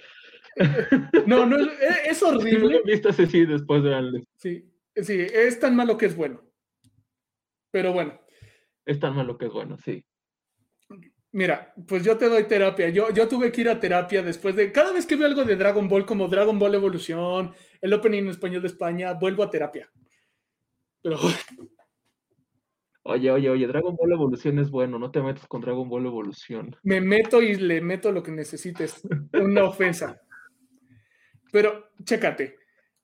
No, no, es, es Si no lo horrible. visto ese sí, después veanlo. Sí, sí, es tan malo que es bueno. Pero bueno, Es tan malo que es bueno, sí. Mira, pues yo te doy terapia. Yo, yo tuve que ir a terapia después de. Cada vez que veo algo de Dragon Ball, como Dragon Ball Evolución, el opening en español de España, vuelvo a terapia. Pero Oye, oye, oye, Dragon Ball Evolución es bueno, no te metas con Dragon Ball Evolución. me meto y le meto lo que necesites. Una ofensa. Pero, chécate.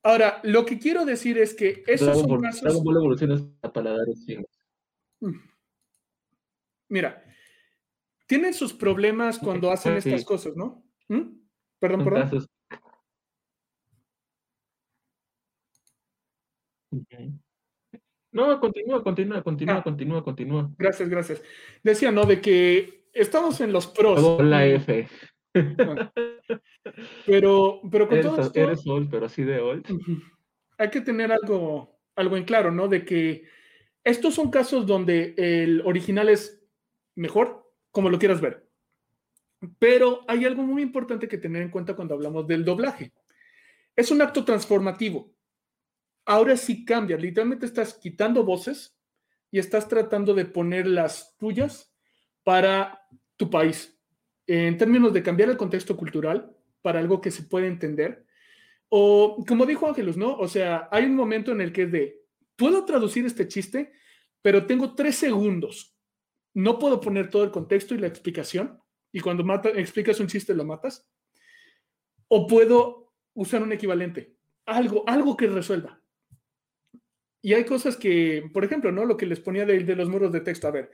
Ahora, lo que quiero decir es que esos Dragon son Ball, casos. Dragon Ball Evolución es para paladares finos. Mira, tienen sus problemas cuando hacen estas cosas, ¿no? ¿Mm? Perdón, perdón. Ujú. No, continúa, continúa, continúa, Ah. continúa, continúa. Gracias, gracias. Decía, ¿no? De que estamos en los pros. Hago la F. Pero, pero con Eres, todo esto, eres old, pero así de old. hay que tener algo, algo en claro, ¿no? De que estos son casos donde el original es mejor, como lo quieras ver. Pero hay algo muy importante que tener en cuenta cuando hablamos del doblaje. Es un acto transformativo. Ahora sí cambia. Literalmente estás quitando voces y estás tratando de poner las tuyas para tu país. En términos de cambiar el contexto cultural para algo que se puede entender. O como dijo Ángelus, ¿no? O sea, hay un momento en el que es de, puedo traducir este chiste, pero tengo tres segundos. No puedo poner todo el contexto y la explicación. Y cuando mata, explicas un chiste, lo matas. O puedo usar un equivalente. Algo, algo que resuelva. Y hay cosas que, por ejemplo, ¿no? Lo que les ponía de, los muros de texto. A ver,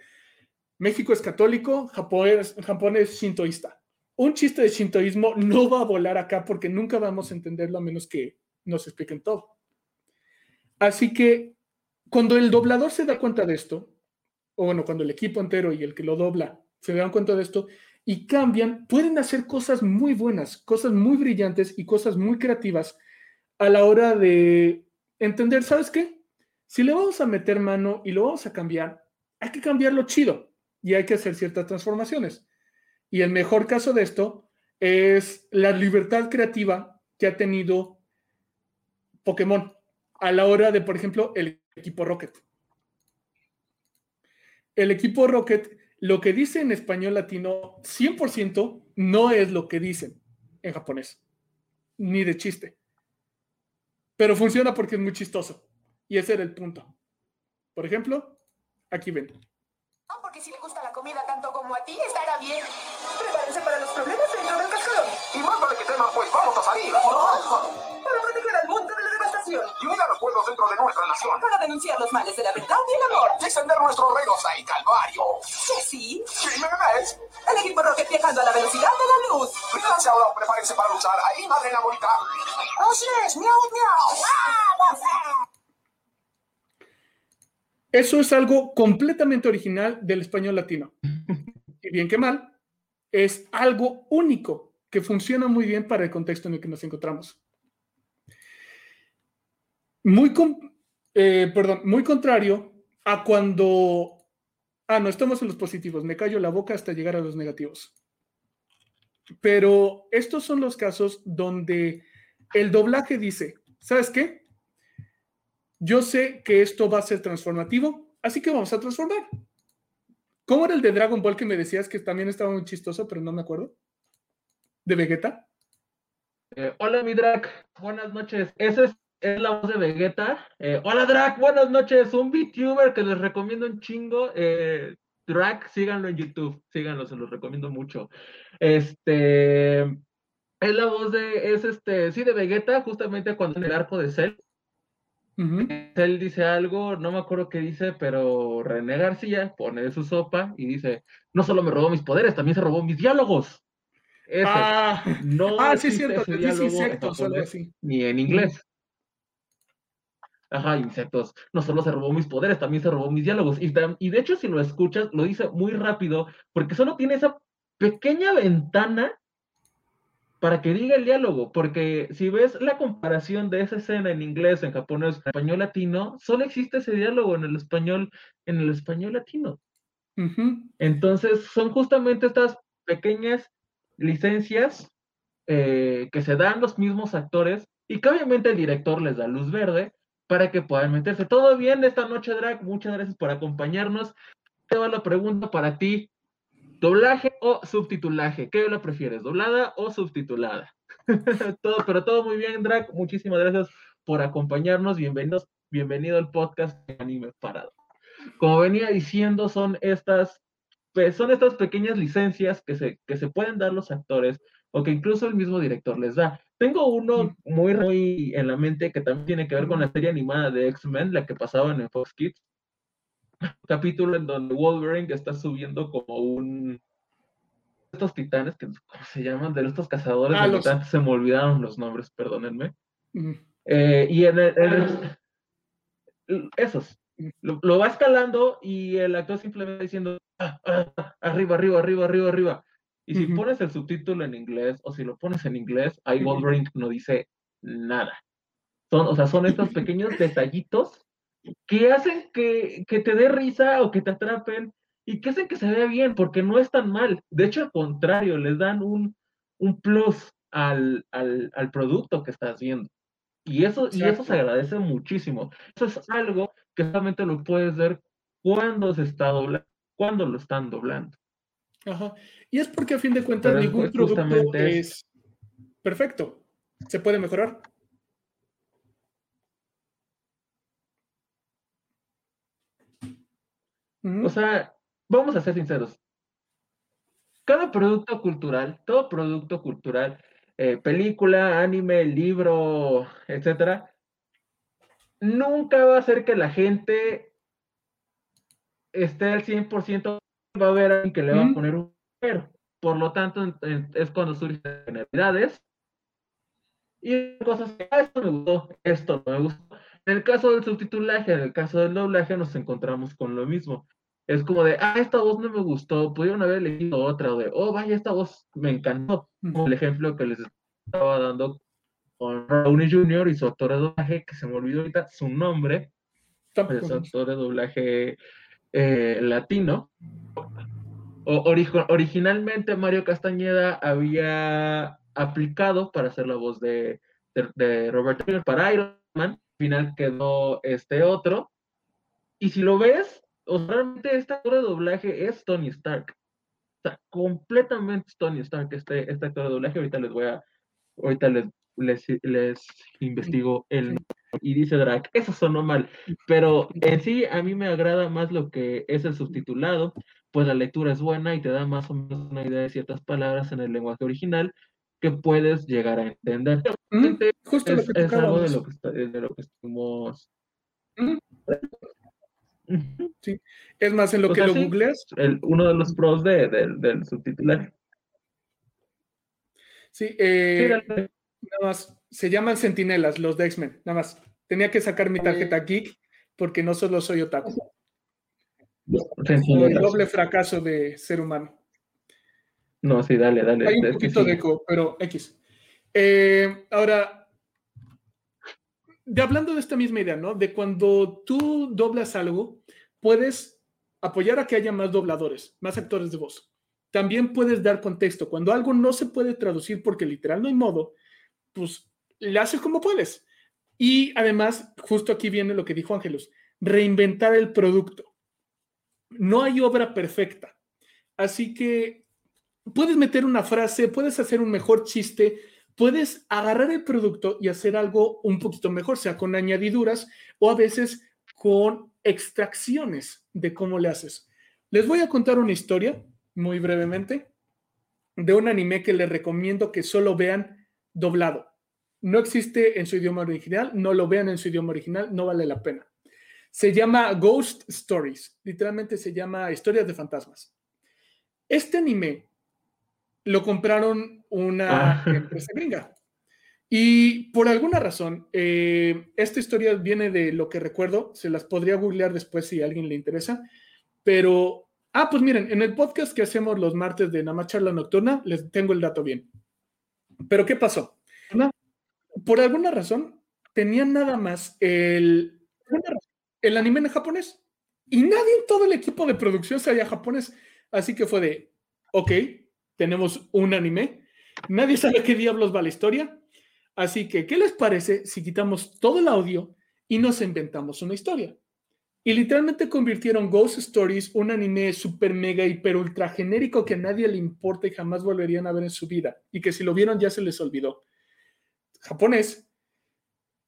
México es católico, Japón es, Japón es shintoísta. Un chiste de shintoísmo no va a volar acá porque nunca vamos a entenderlo a menos que nos expliquen todo. Así que cuando el doblador se da cuenta de esto, o bueno, cuando el equipo entero y el que lo dobla se dan cuenta de esto y cambian, pueden hacer cosas muy buenas, cosas muy brillantes y cosas muy creativas a la hora de entender, ¿sabes qué? Si le vamos a meter mano y lo vamos a cambiar, hay que cambiarlo chido y hay que hacer ciertas transformaciones. Y el mejor caso de esto es la libertad creativa que ha tenido Pokémon a la hora de, por ejemplo, el equipo Rocket. El equipo Rocket, lo que dice en español latino, 100% no es lo que dicen en japonés, ni de chiste. Pero funciona porque es muy chistoso. Y ese era el punto. Por ejemplo, aquí ven. No, porque si le gusta la comida tanto como a ti, estará bien. Prepárense para los problemas dentro del cascarón. Y más vale que teman, pues vamos a salir. Mundo devastación. Y unir a los pueblos dentro de nuestra nación. Para denunciar los males de la verdad y el amor. Y extender nuestros reinos al calvario. Sí. Jiménez, El equipo Rocket viajando a la velocidad de la luz. Fíjense ahora, prepárense para luchar. Ahí, madre enamorita. Así es, miau, miau. Eso es algo completamente original del español latino. Y bien que mal, es algo único que funciona muy bien para el contexto en el que nos encontramos. Muy, eh, perdón, muy contrario a cuando... Ah, no, estamos en los positivos. Me callo la boca hasta llegar a los negativos. Pero estos son los casos donde el doblaje dice, ¿sabes qué? Yo sé que esto va a ser transformativo, así que vamos a transformar. ¿Cómo era el de Dragon Ball que me decías que también estaba muy chistoso, pero no me acuerdo? ¿De Vegeta? Eh, hola, mi Drac. Buenas noches. Esa es, es la voz de Vegeta. Eh, hola, Drac. Buenas noches. Un VTuber que les recomiendo un chingo. Eh, Drag, síganlo en YouTube, síganlo, se los recomiendo mucho. Este, es la voz de, es este, sí, de Vegeta, justamente cuando en el arco de Cell, Ujú. él dice algo, no me acuerdo qué dice, pero René García pone de su sopa y dice, no solo me robó mis poderes, también se robó mis diálogos. Ese, Ah, no ah, sí, cierto, ese diálogo en japonés así. ni en inglés. Ajá, insectos. No solo se robó mis poderes, también se robó mis diálogos. Y, y de hecho, si lo escuchas, lo dice muy rápido, porque solo tiene esa pequeña ventana para que diga el diálogo. Porque si ves la comparación de esa escena en inglés, en japonés, en español latino, solo existe ese diálogo en el español, en el español latino. Ujú. Entonces, son justamente estas pequeñas licencias eh, que se dan los mismos actores y que obviamente el director les da luz verde para que puedan meterse. Todo bien esta noche, Drag. Muchas gracias por acompañarnos. Te va la pregunta para ti. ¿Doblaje o subtitulaje? ¿Qué lo prefieres? ¿Doblada o subtitulada? todo, pero todo muy bien, Drag. Muchísimas gracias por acompañarnos. Bienvenidos, bienvenido al podcast de Anime Parado. Como venía diciendo, son estas, pues, son estas pequeñas licencias que se, que se pueden dar los actores o que incluso el mismo director les da. Tengo uno muy, muy en la mente que también tiene que ver con la serie animada de X-Men, la que pasaba en Fox Kids. Capítulo en donde Wolverine está subiendo como un estos titanes que ¿cómo se llaman? De estos cazadores Ah, de los- mutantes, se me olvidaron los nombres, perdónenme. Eh, y en el, en el- esos, lo, lo va escalando y el actor simplemente diciendo "Ah, ah, ah, arriba, arriba, arriba, arriba, arriba. Y si pones el subtítulo en inglés o si lo pones en inglés, ahí Wolverine no dice nada. Son, o sea, son estos pequeños detallitos que hacen que, que te dé risa o que te atrapen y que hacen que se vea bien, porque no es tan mal. De hecho, al contrario, les dan un, un plus al, al, al producto que estás viendo. Y eso, y eso se agradece muchísimo. Eso es algo que solamente lo puedes ver cuando se está doblando, cuando lo están doblando. Ajá. Y es porque a fin de cuentas Pero ningún ju- producto es perfecto. Se puede mejorar. O sea, vamos a ser sinceros. Cada producto cultural, todo producto cultural, eh, película, anime, libro, etcétera, nunca va a hacer que la gente esté al 100%, va a haber alguien que le va a poner un pero. Por lo tanto, es cuando surgen generalidades y cosas que, ah, esto me gustó, esto no me gustó. En el caso del subtitulaje, en el caso del doblaje, nos encontramos con lo mismo. Es como de, ah, esta voz no me gustó, pudieron haber elegido otra, o de, oh, vaya, esta voz me encantó. Como el ejemplo que les estaba dando con Rowney Jr. y su actor de doblaje, que se me olvidó ahorita su nombre, es actor de doblaje eh, latino. Originalmente Mario Castañeda había aplicado para hacer la voz de, de, de Robert Downey para Iron Man. Al final quedó este otro. Y si lo ves, o sea, realmente este actor de doblaje es Tony Stark. O sea, completamente Tony Stark este, este actor de doblaje. Ahorita les voy a, ahorita les, les, les investigo el. Y dice Drac, eso sonó mal. Pero en sí, a mí me agrada más lo que es el subtitulado, pues la lectura es buena y te da más o menos una idea de ciertas palabras en el lenguaje original que puedes llegar a entender. Justo lo Es, que es algo de lo que, está- de lo que estuvimos. Ujú. Ujú. Es más, en lo que lo sí. googleas, El- uno de los pros de, del- del subtitulaje. sí, Sí, eh, nada más, se llaman sentinelas los de X-Men, nada más. Tenía que sacar mi tarjeta geek porque no solo soy otaku, el doble fracaso de ser humano. No, sí, dale, dale. Hay un poquito sí. de eco, pero X. Eh, ahora, de hablando de esta misma idea, ¿no? De cuando tú doblas algo, puedes apoyar a que haya más dobladores, más actores de voz. También puedes dar contexto. Cuando algo no se puede traducir porque literal no hay modo, pues le haces como puedes. Y además, justo aquí viene lo que dijo Ángelus, reinventar el producto. No hay obra perfecta. Así que puedes meter una frase, puedes hacer un mejor chiste, puedes agarrar el producto y hacer algo un poquito mejor, sea con añadiduras o a veces con extracciones de cómo le haces. Les voy a contar una historia, muy brevemente, de un anime que les recomiendo que solo vean doblado. No existe en su idioma original, no lo vean en su idioma original, no vale la pena. Se llama Ghost Stories, literalmente se llama Historias de Fantasmas. Este anime lo compraron una Ah. empresa gringa. Y por alguna razón, eh, esta historia viene de lo que recuerdo, se las podría googlear después si a alguien le interesa, pero, ah, pues miren, en el podcast que hacemos los martes de Nama Charla Nocturna, les tengo el dato bien. Pero ¿qué pasó? Por alguna razón, tenían nada más el, el anime en japonés. Y nadie en todo el equipo de producción sabía japonés, así que fue de, ok, tenemos un anime, nadie sabe qué diablos va la historia, así que, ¿qué les parece si quitamos todo el audio y nos inventamos una historia? Y literalmente convirtieron Ghost Stories, un anime super mega hiper ultra genérico que a nadie le importa y jamás volverían a ver en su vida, y que si lo vieron ya se les olvidó. Japonés.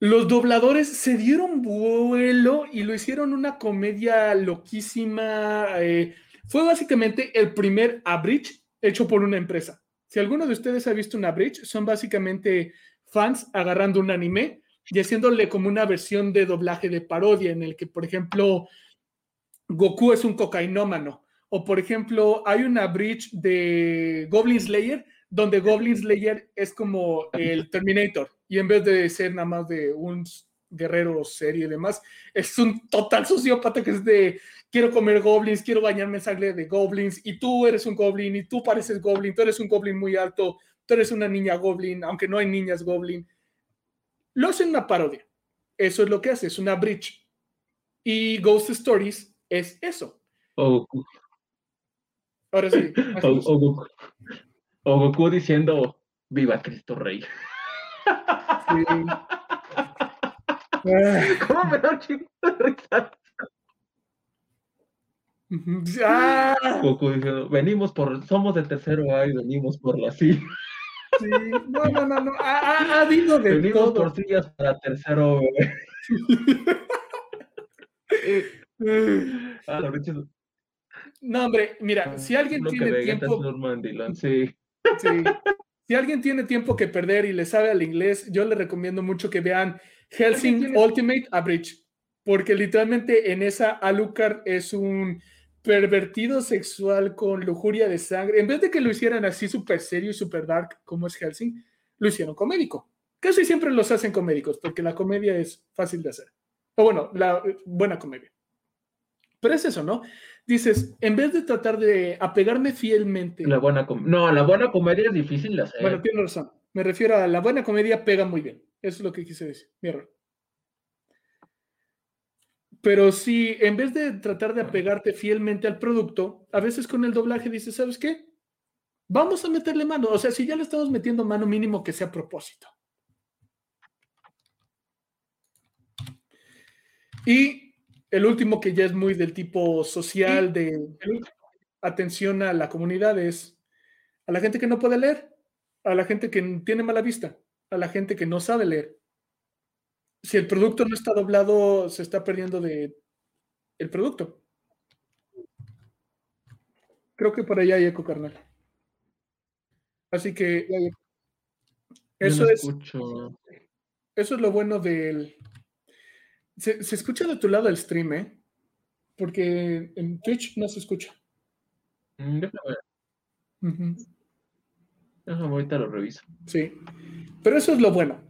Los dobladores se dieron vuelo y lo hicieron una comedia loquísima. eh, fue básicamente el primer abridge hecho por una empresa. Si alguno de ustedes ha visto un abridge, son básicamente fans agarrando un anime y haciéndole como una versión de doblaje de parodia en el que, por ejemplo, Goku es un cocainómano. O, por ejemplo, hay una bridge de Goblin Slayer donde Goblin Slayer es como el Terminator y en vez de ser nada más de un guerrero serio y demás, es un total sociópata que es de quiero comer goblins, quiero bañarme en sangre de goblins y tú eres un goblin y tú pareces goblin, tú eres un goblin muy alto, tú eres una niña goblin, aunque no hay niñas goblin. Lo hacen una parodia. Eso es lo que hace, es una bridge. Y Ghost Stories es eso. O Goku, Ahora sí. o, o o Goku diciendo, viva Cristo Rey. Sí. Ah, ¿Cómo me da un chingo de risa? Ah, Goku diciendo, venimos por, somos de tercero A y venimos por la silla. sí. No, no, no, no. Ha, ha- ha habido de Venimos todo. por sillas para tercero B. Ah, No, hombre, mira, si alguien tiene tiempo, Norman Dylan, sí. Sí. si alguien tiene tiempo que perder y le sabe al inglés, yo le recomiendo mucho que vean Helsing Ultimate Abridge, porque literalmente en esa Alucard es un pervertido sexual con lujuria de sangre. En vez de que lo hicieran así súper serio y súper dark como es Helsing, lo hicieron comédico. Casi siempre los hacen comédicos, porque la comedia es fácil de hacer. O bueno, la eh, buena comedia. Pero es eso, ¿no? Dices, en vez de tratar de apegarme fielmente. La buena com- no, la buena comedia es difícil de hacer. Bueno, tienes razón. Me refiero a la buena comedia pega muy bien. Eso es lo que quise decir. Mi error. Pero si en vez de tratar de apegarte fielmente al producto, a veces con el doblaje dices, ¿sabes qué? Vamos a meterle mano. O sea, si ya le estamos metiendo mano mínimo que sea a propósito. Y el último que ya es muy del tipo social, de atención a la comunidad, es a la gente que no puede leer, a la gente que tiene mala vista, a la gente que no sabe leer. Si el producto no está doblado, se está perdiendo de el producto. Creo que por allá hay eco, carnal. Así que eso no es, eso es lo bueno del. Se, se escucha de tu lado el stream, ¿eh? Porque en Twitch no se escucha. Mm, Déjame, déjame, ahorita lo reviso. Sí. Pero eso es lo bueno.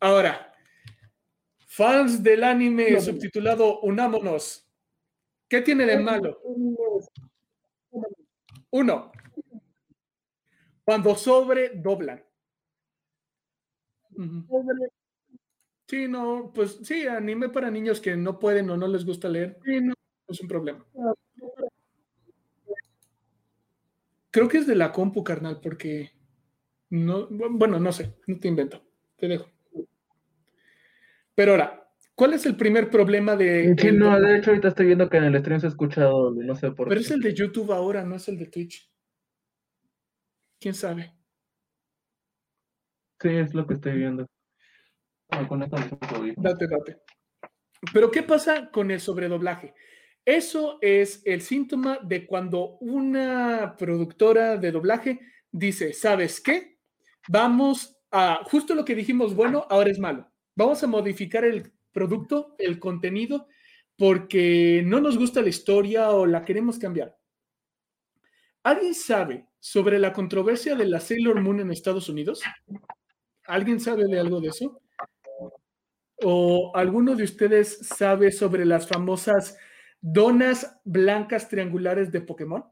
Ahora, fans del anime subtitulado Unámonos, ¿qué tiene de malo? Uno, cuando sobre doblan. Ujú. Sí, no, pues sí, anime para niños que no pueden o no les gusta leer, es un problema. Creo que es de la compu, carnal, porque no, bueno, no sé, no te invento, te dejo. Pero ahora, ¿cuál es el primer problema de... Sí, el no, de hecho ahorita estoy viendo que en el stream se ha escuchado, no sé por Pero qué. es el de YouTube ahora, no es el de Twitch. ¿Quién sabe? Sí, es lo que estoy viendo. Date, date. Pero ¿qué pasa con el sobredoblaje? Eso es el síntoma de cuando una productora de doblaje dice, ¿sabes qué? Vamos a, justo lo que dijimos, bueno, ahora es malo. Vamos a modificar el producto, el contenido, porque no nos gusta la historia o la queremos cambiar. ¿Alguien sabe sobre la controversia de la Sailor Moon en Estados Unidos? ¿Alguien sabe de algo de eso? ¿O alguno de ustedes sabe sobre las famosas donas blancas triangulares de Pokémon?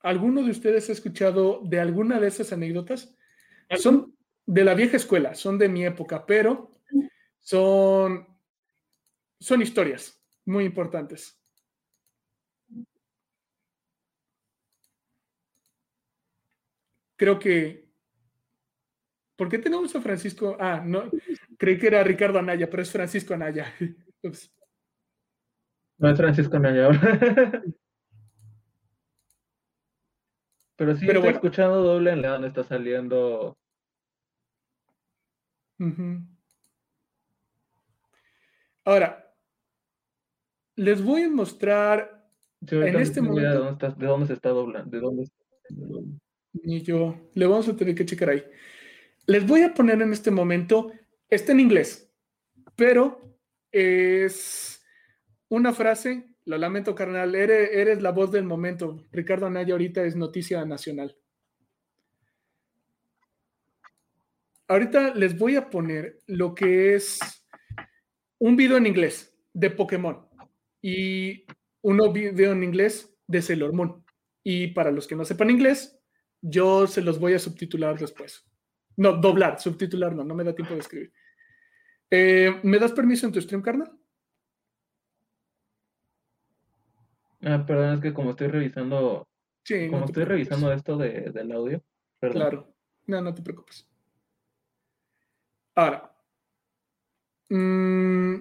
¿Alguno de ustedes ha escuchado de alguna de esas anécdotas? Son de la vieja escuela, son de mi época, pero son, son historias muy importantes. Creo que. ¿Por qué tenemos a Francisco? Ah, no, creí que era Ricardo Anaya, pero es Francisco Anaya. No es Francisco Anaya Pero sí, pero bueno. escuchando doble en León está saliendo. Ahora, les voy a mostrar en este momento. De dónde, está, de dónde se está doblando, de dónde Ni yo. Le vamos a tener que checar ahí. Les voy a poner en este momento. Está en inglés, pero es una frase lo lamento, carnal. Eres, la voz del momento. Ricardo Anaya ahorita es noticia nacional. Ahorita les voy a poner lo que es un video en inglés de Pokémon y uno video en inglés de Sailor Moon. Y para los que no sepan inglés, yo se los voy a subtitular después. No, doblar, subtitular no, no me da tiempo de escribir. Eh, ¿Me das permiso en tu stream, carnal? Ah, perdón, es que como estoy revisando, sí, como estoy revisando esto de, del audio, perdón. Claro, no, no te preocupes. Ahora, mmm,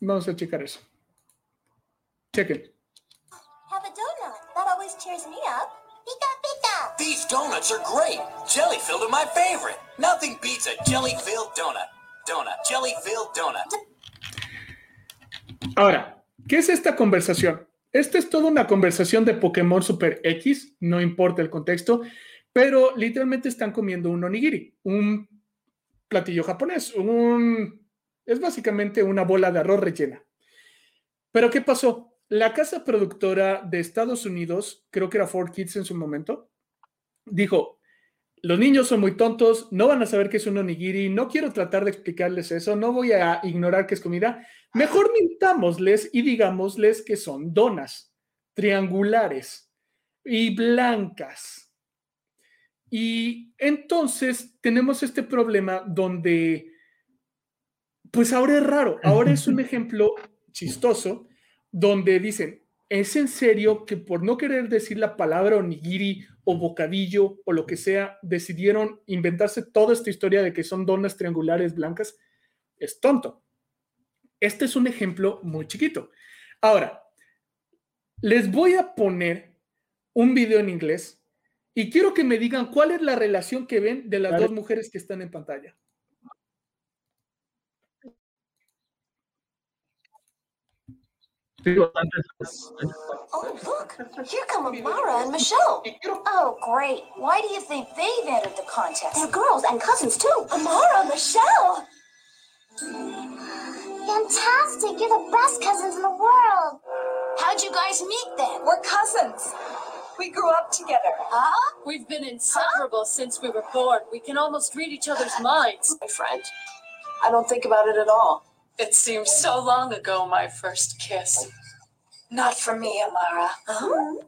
vamos a checar eso. Chequen. Have a donut. That always cheers me up. These donuts are great. Jelly filled are my favorite. Nothing beats a jelly filled donut. Donut, jelly filled donut. Ahora, ¿qué es esta conversación? Esta es toda una conversación de Pokémon Super X, no importa el contexto, pero literalmente están comiendo un onigiri, un platillo japonés, un es básicamente una bola de arroz rellena. Pero ¿qué pasó? La casa productora de Estados Unidos, creo que era Ford Kids en su momento, dijo, los niños son muy tontos, no van a saber qué es un onigiri, no quiero tratar de explicarles eso, no voy a ignorar qué es comida. Mejor mintámosles y digámosles que son donas triangulares y blancas. Y entonces tenemos este problema donde, pues ahora es raro, ahora es un ejemplo chistoso donde dicen, ¿es en serio que por no querer decir la palabra onigiri o bocadillo o lo que sea, decidieron inventarse toda esta historia de que son donas triangulares blancas? Es tonto. Este es un ejemplo muy chiquito. Ahora, les voy a poner un video en inglés y quiero que me digan cuál es la relación que ven de las dos mujeres que están en pantalla. Oh, look, here come Amara and Michelle. Oh, great. Why do you think they've entered the contest? They're girls and cousins, too. Amara, Michelle. Fantastic. You're the best cousins in the world. How'd you guys meet then? We're cousins. We grew up together. Huh? We've been inseparable huh? since we were born. We can almost read each other's minds. My friend, I don't think about it at all. It seems so long ago, my first kiss. Not for me, Amara. Huh?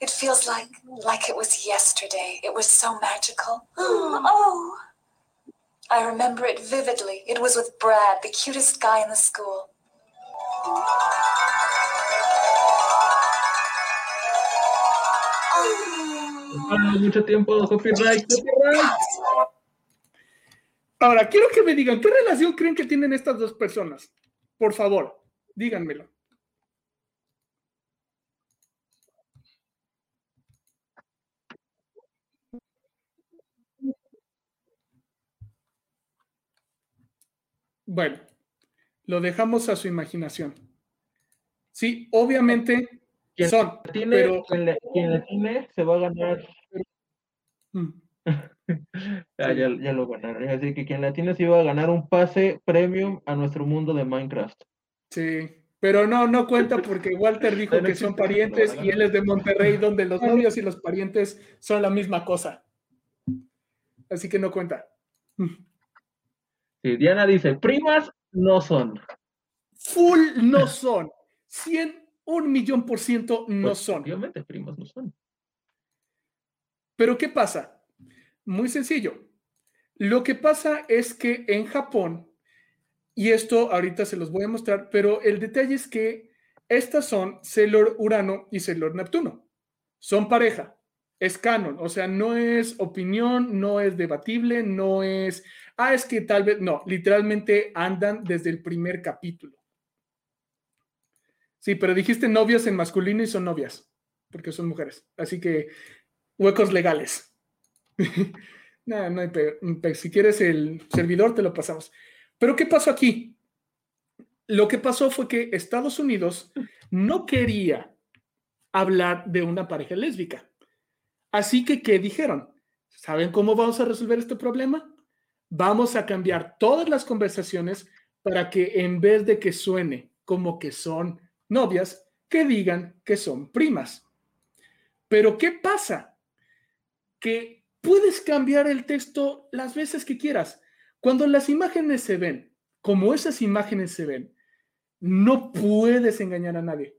It feels like like it was yesterday. It was so magical. oh. I remember it vividly. It was with Brad, the cutest guy in the school. Mucho tiempo, copyright, copyright. Ahora, quiero que me digan, ¿qué relación creen que tienen estas dos personas? Por favor, díganmelo. Bueno, lo dejamos a su imaginación. Sí, obviamente Quien son, pero quien la tiene se va a ganar. Mm. Ah, ya, ya lo ganaron. Así que quien la tiene se iba a ganar un pase premium a nuestro mundo de Minecraft. Sí, pero no, no cuenta porque Walter dijo que son parientes y él es de Monterrey, donde los novios y los parientes son la misma cosa. Así que no cuenta. Sí, Diana dice, primas no son. Full no son. 100, un millón por ciento no Pues, son. Obviamente, primas no son. Pero ¿qué pasa? Muy sencillo. Lo que pasa es que en Japón, y esto ahorita se los voy a mostrar, pero el detalle es que estas son Sailor Urano y Sailor Neptuno. Son pareja. Es canon, o sea, no es opinión, no es debatible, no es, ah, es que tal vez, no, literalmente andan desde el primer capítulo. Sí, pero dijiste novias en masculino y son novias, porque son mujeres. Así que huecos legales. no, no hay pe- pe- Si quieres el servidor, te lo pasamos. Pero ¿qué pasó aquí? Lo que pasó fue que Estados Unidos no quería hablar de una pareja lésbica. Así que, ¿qué dijeron? ¿Saben cómo vamos a resolver este problema? Vamos a cambiar todas las conversaciones para que en vez de que suene como que son novias, que digan que son primas. Pero ¿qué pasa? Que puedes cambiar el texto las veces que quieras. Cuando las imágenes se ven, como esas imágenes se ven, no puedes engañar a nadie.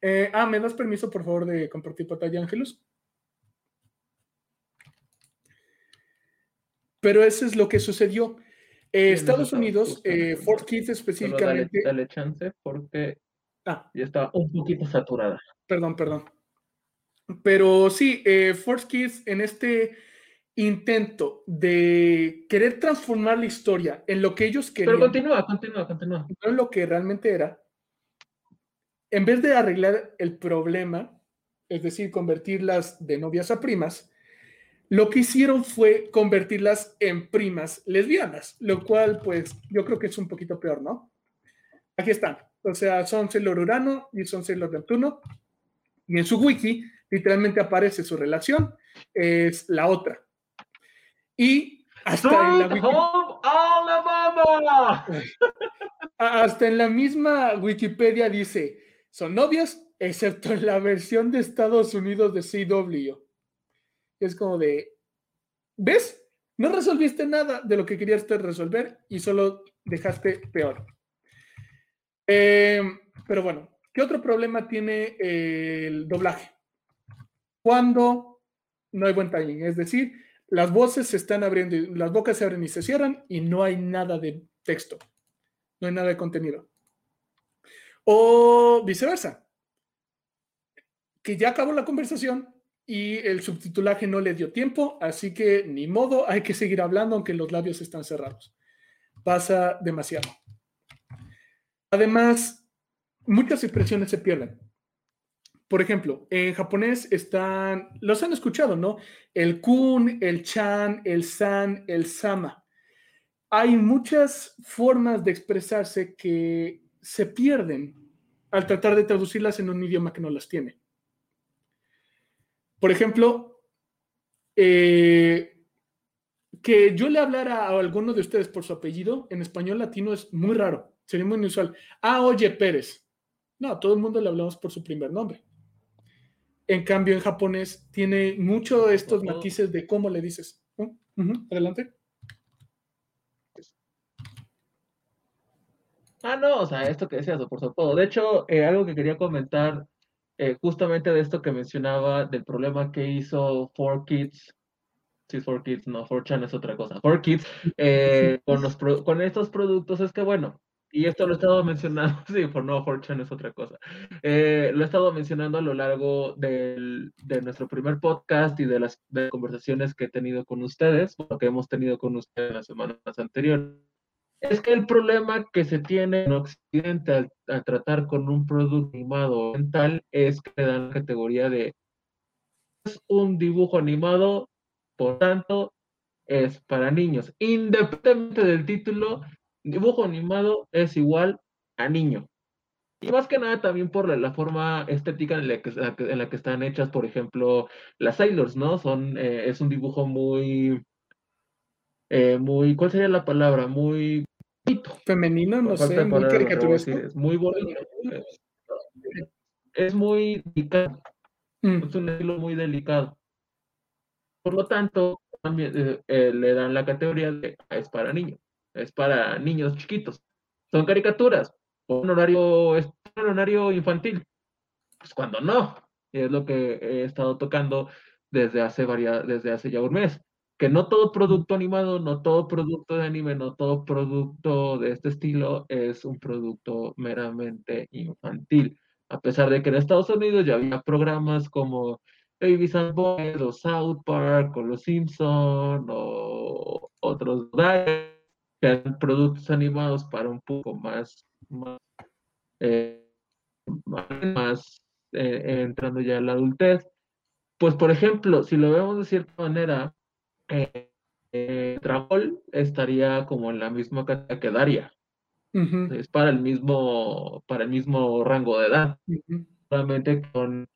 Eh, ah, ¿me das permiso, por favor, de compartir pantalla, Ángelus? Pero eso es lo que sucedió. Eh, Estados Unidos, eh, Fort Kids Solo dale, específicamente. dale chance porque Ah, ya está un poquito saturada. Perdón, perdón. Pero sí, eh, Force Kids en este intento de querer transformar la historia en lo que ellos querían, Pero continúa, continúa, continúa. no en lo que realmente era, en vez de arreglar el problema, es decir, convertirlas de novias a primas, lo que hicieron fue convertirlas en primas lesbianas, lo cual pues yo creo que es un poquito peor, ¿no? Aquí están. O sea, son Sailor Urano y son Sailor Neptuno. Y en su wiki literalmente aparece su relación, es la otra. Y hasta en la, hasta en la misma Wikipedia dice, son novias, excepto en la versión de Estados Unidos de CW. Es como de, ¿ves? No resolviste nada de lo que querías resolver y solo dejaste peor. Eh, pero bueno, ¿qué otro problema tiene el doblaje? Cuando no hay buen timing, es decir, las voces se están abriendo, las bocas se abren y se cierran y no hay nada de texto, no hay nada de contenido. O viceversa, que ya acabó la conversación y el subtitulaje no le dio tiempo, así que ni modo, hay que seguir hablando aunque los labios están cerrados. Pasa demasiado. Además, muchas expresiones se pierden. Por ejemplo, en japonés están, los han escuchado, ¿no? El kun, el chan, el san, el sama. Hay muchas formas de expresarse que se pierden al tratar de traducirlas en un idioma que no las tiene. Por ejemplo, eh, que yo le hablara a alguno de ustedes por su apellido en español latino es muy raro, sería muy inusual. Ah, oye, Pérez. No, todo el mundo le hablamos por su primer nombre. En cambio, en japonés tiene mucho estos Ojo. matices de cómo le dices. Adelante. Ah, no, o sea, esto que decías, por todo. De hecho, eh, algo que quería comentar eh, justamente de esto que mencionaba, del problema que hizo 4Kids, sí, 4Kids, no, 4chan es otra cosa, 4Kids, eh, con, los con estos productos, es que bueno, y esto lo he estado mencionando, sí, por no, 4chan es otra cosa, Eh, lo he estado mencionando a lo largo del- de nuestro primer podcast y de las, de conversaciones que he tenido con ustedes, lo que hemos tenido con ustedes las semanas anteriores. Es que el problema que se tiene en Occidente al, al tratar con un producto animado oriental es que le dan la categoría de es un dibujo animado, por tanto, es para niños. Independientemente del título, dibujo animado es igual a niño. Y más que nada también por la, la forma estética en la, que, en la que están hechas, por ejemplo, las Sailors, ¿no? Son, eh, es un dibujo muy, eh, muy, ¿cuál sería la palabra? Muy femenino, no sé, muy caricaturesco. Es muy bonito. Es, muy delicado. Mm. Es un estilo muy delicado. Por lo tanto, también eh, le dan la categoría de ah, es para niños, es para niños chiquitos. Son caricaturas, un horario, un horario infantil. Pues cuando no, es lo que he estado tocando desde hace varias, desde hace ya un mes. Que no todo producto animado, no todo producto de anime, no todo producto de este estilo es un producto meramente infantil. A pesar de que en Estados Unidos ya había programas como Baby Boys o South Park o Los Simpson o otros que eran productos animados para un poco más más, eh, más eh, entrando ya en la adultez. Pues, por ejemplo, si lo vemos de cierta manera, eh, eh estaría como en la misma categoría que Daria. Es para el mismo, para el mismo rango de edad. Solamente con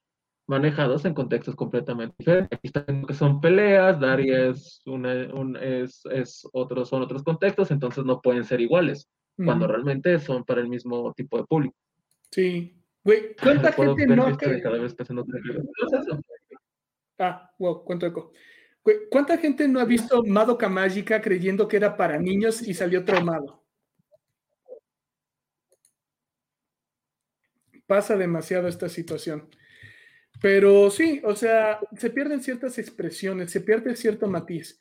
manejados en contextos completamente diferentes. Aquí están que son peleas, Daria es, una, un, es, es otros, son otros contextos, entonces no pueden ser iguales cuando realmente son para el mismo tipo de público. Sí. Güey, ¿cuánta gente no... Que... Cada vez. Ah, wow, cuánto eco. ¿Cuánta gente no ha visto Madoka Mágica creyendo que era para niños y salió traumado? Pasa demasiado esta situación. Pero sí, o sea, se pierden ciertas expresiones, se pierde cierto matiz.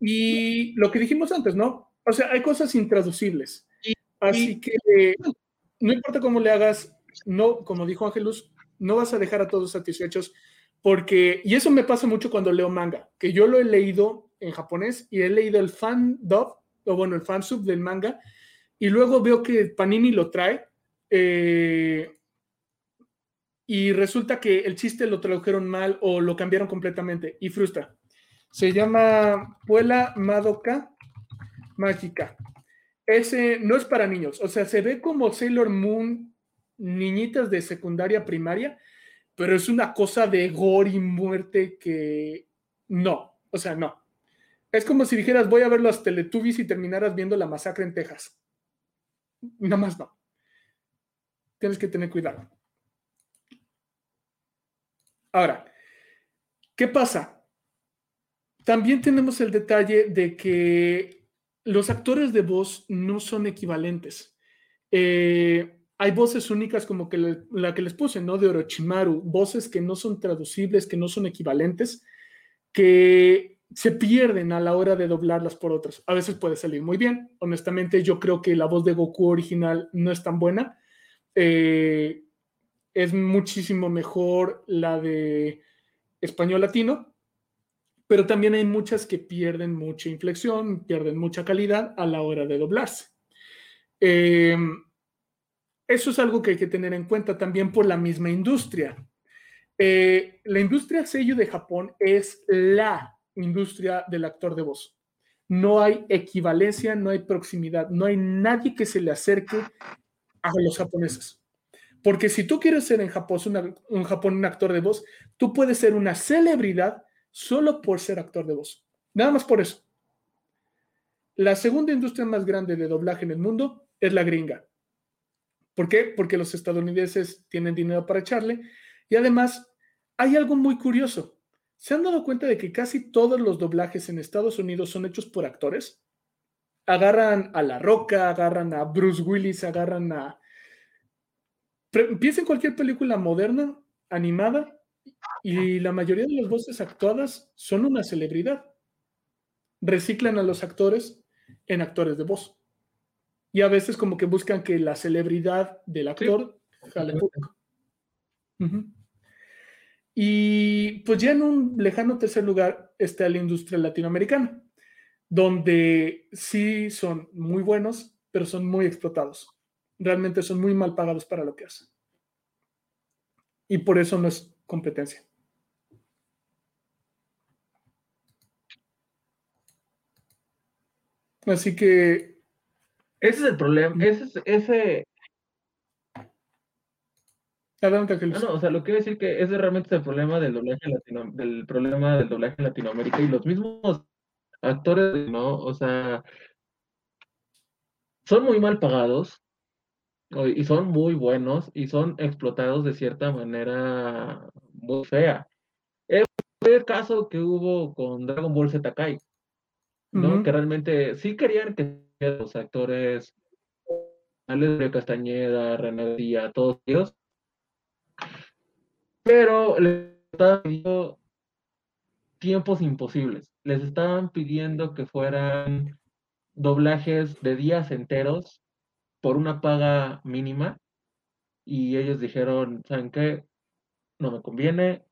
Y lo que dijimos antes, ¿no? O sea, hay cosas intraducibles. Así que no importa cómo le hagas, no, como dijo Ángelus, no vas a dejar a todos satisfechos porque, y eso me pasa mucho cuando leo manga, que yo lo he leído en japonés y he leído el fan dub, o bueno, el fan sub del manga, y luego veo que Panini lo trae, eh, y resulta que el chiste lo tradujeron mal o lo cambiaron completamente y frustra. Se llama Puela Madoka Mágica ese no es para niños. O sea, se ve como Sailor Moon, niñitas de secundaria primaria, pero es una cosa de gore y muerte que no. O sea, no. Es como si dijeras, voy a ver los Teletubbies y terminaras viendo la masacre en Texas. Nada más no. Tienes que tener cuidado. Ahora, ¿qué pasa? También tenemos el detalle de que los actores de voz no son equivalentes. Eh, hay voces únicas como que la que les puse, ¿no? De Orochimaru, voces que no son traducibles, que no son equivalentes, que se pierden a la hora de doblarlas por otras. A veces puede salir muy bien. Honestamente, yo creo que la voz de Goku original no es tan buena. Eh, es muchísimo mejor la de español latino, pero también hay muchas que pierden mucha inflexión, pierden mucha calidad a la hora de doblarse. Em, eso es algo que hay que tener en cuenta también por la misma industria. Eh, la industria sello de Japón es la industria del actor de voz. No hay equivalencia, no hay proximidad, no hay nadie que se le acerque a los japoneses. Porque si tú quieres ser en Japón, un actor de voz, tú puedes ser una celebridad solo por ser actor de voz. Nada más por eso. La segunda industria más grande de doblaje en el mundo es la gringa. ¿Por qué? Porque los estadounidenses tienen dinero para echarle y además hay algo muy curioso. ¿Se han dado cuenta de que casi todos los doblajes en Estados Unidos son hechos por actores? Agarran a La Roca, agarran a Bruce Willis, agarran a... Piensa en cualquier película moderna, animada, y la mayoría de las voces actuadas son una celebridad. Reciclan a los actores en actores de voz. Y a veces como que buscan que la celebridad del actor jale público. Y pues ya en un lejano tercer lugar está la industria latinoamericana, donde sí son muy buenos, pero son muy explotados. Realmente son muy mal pagados para lo que hacen. Y por eso no es competencia. Así que Ese es el problema, ese, es- ese, Adelante, no, Ángeles. no, o sea, lo que quiero decir que ese realmente es el problema del doblaje latino, del problema del doblaje en Latinoamérica y los mismos actores, ¿no? O sea, son muy mal pagados y son muy buenos y son explotados de cierta manera muy fea. Fue el caso que hubo con Dragon Ball Z Kai, ¿no? Que realmente sí querían que los actores, Alex Castañeda, René Díaz, todos ellos, pero les estaban pidiendo tiempos imposibles. Les estaban pidiendo que fueran doblajes de días enteros por una paga mínima y ellos dijeron, ¿saben qué? No me conviene,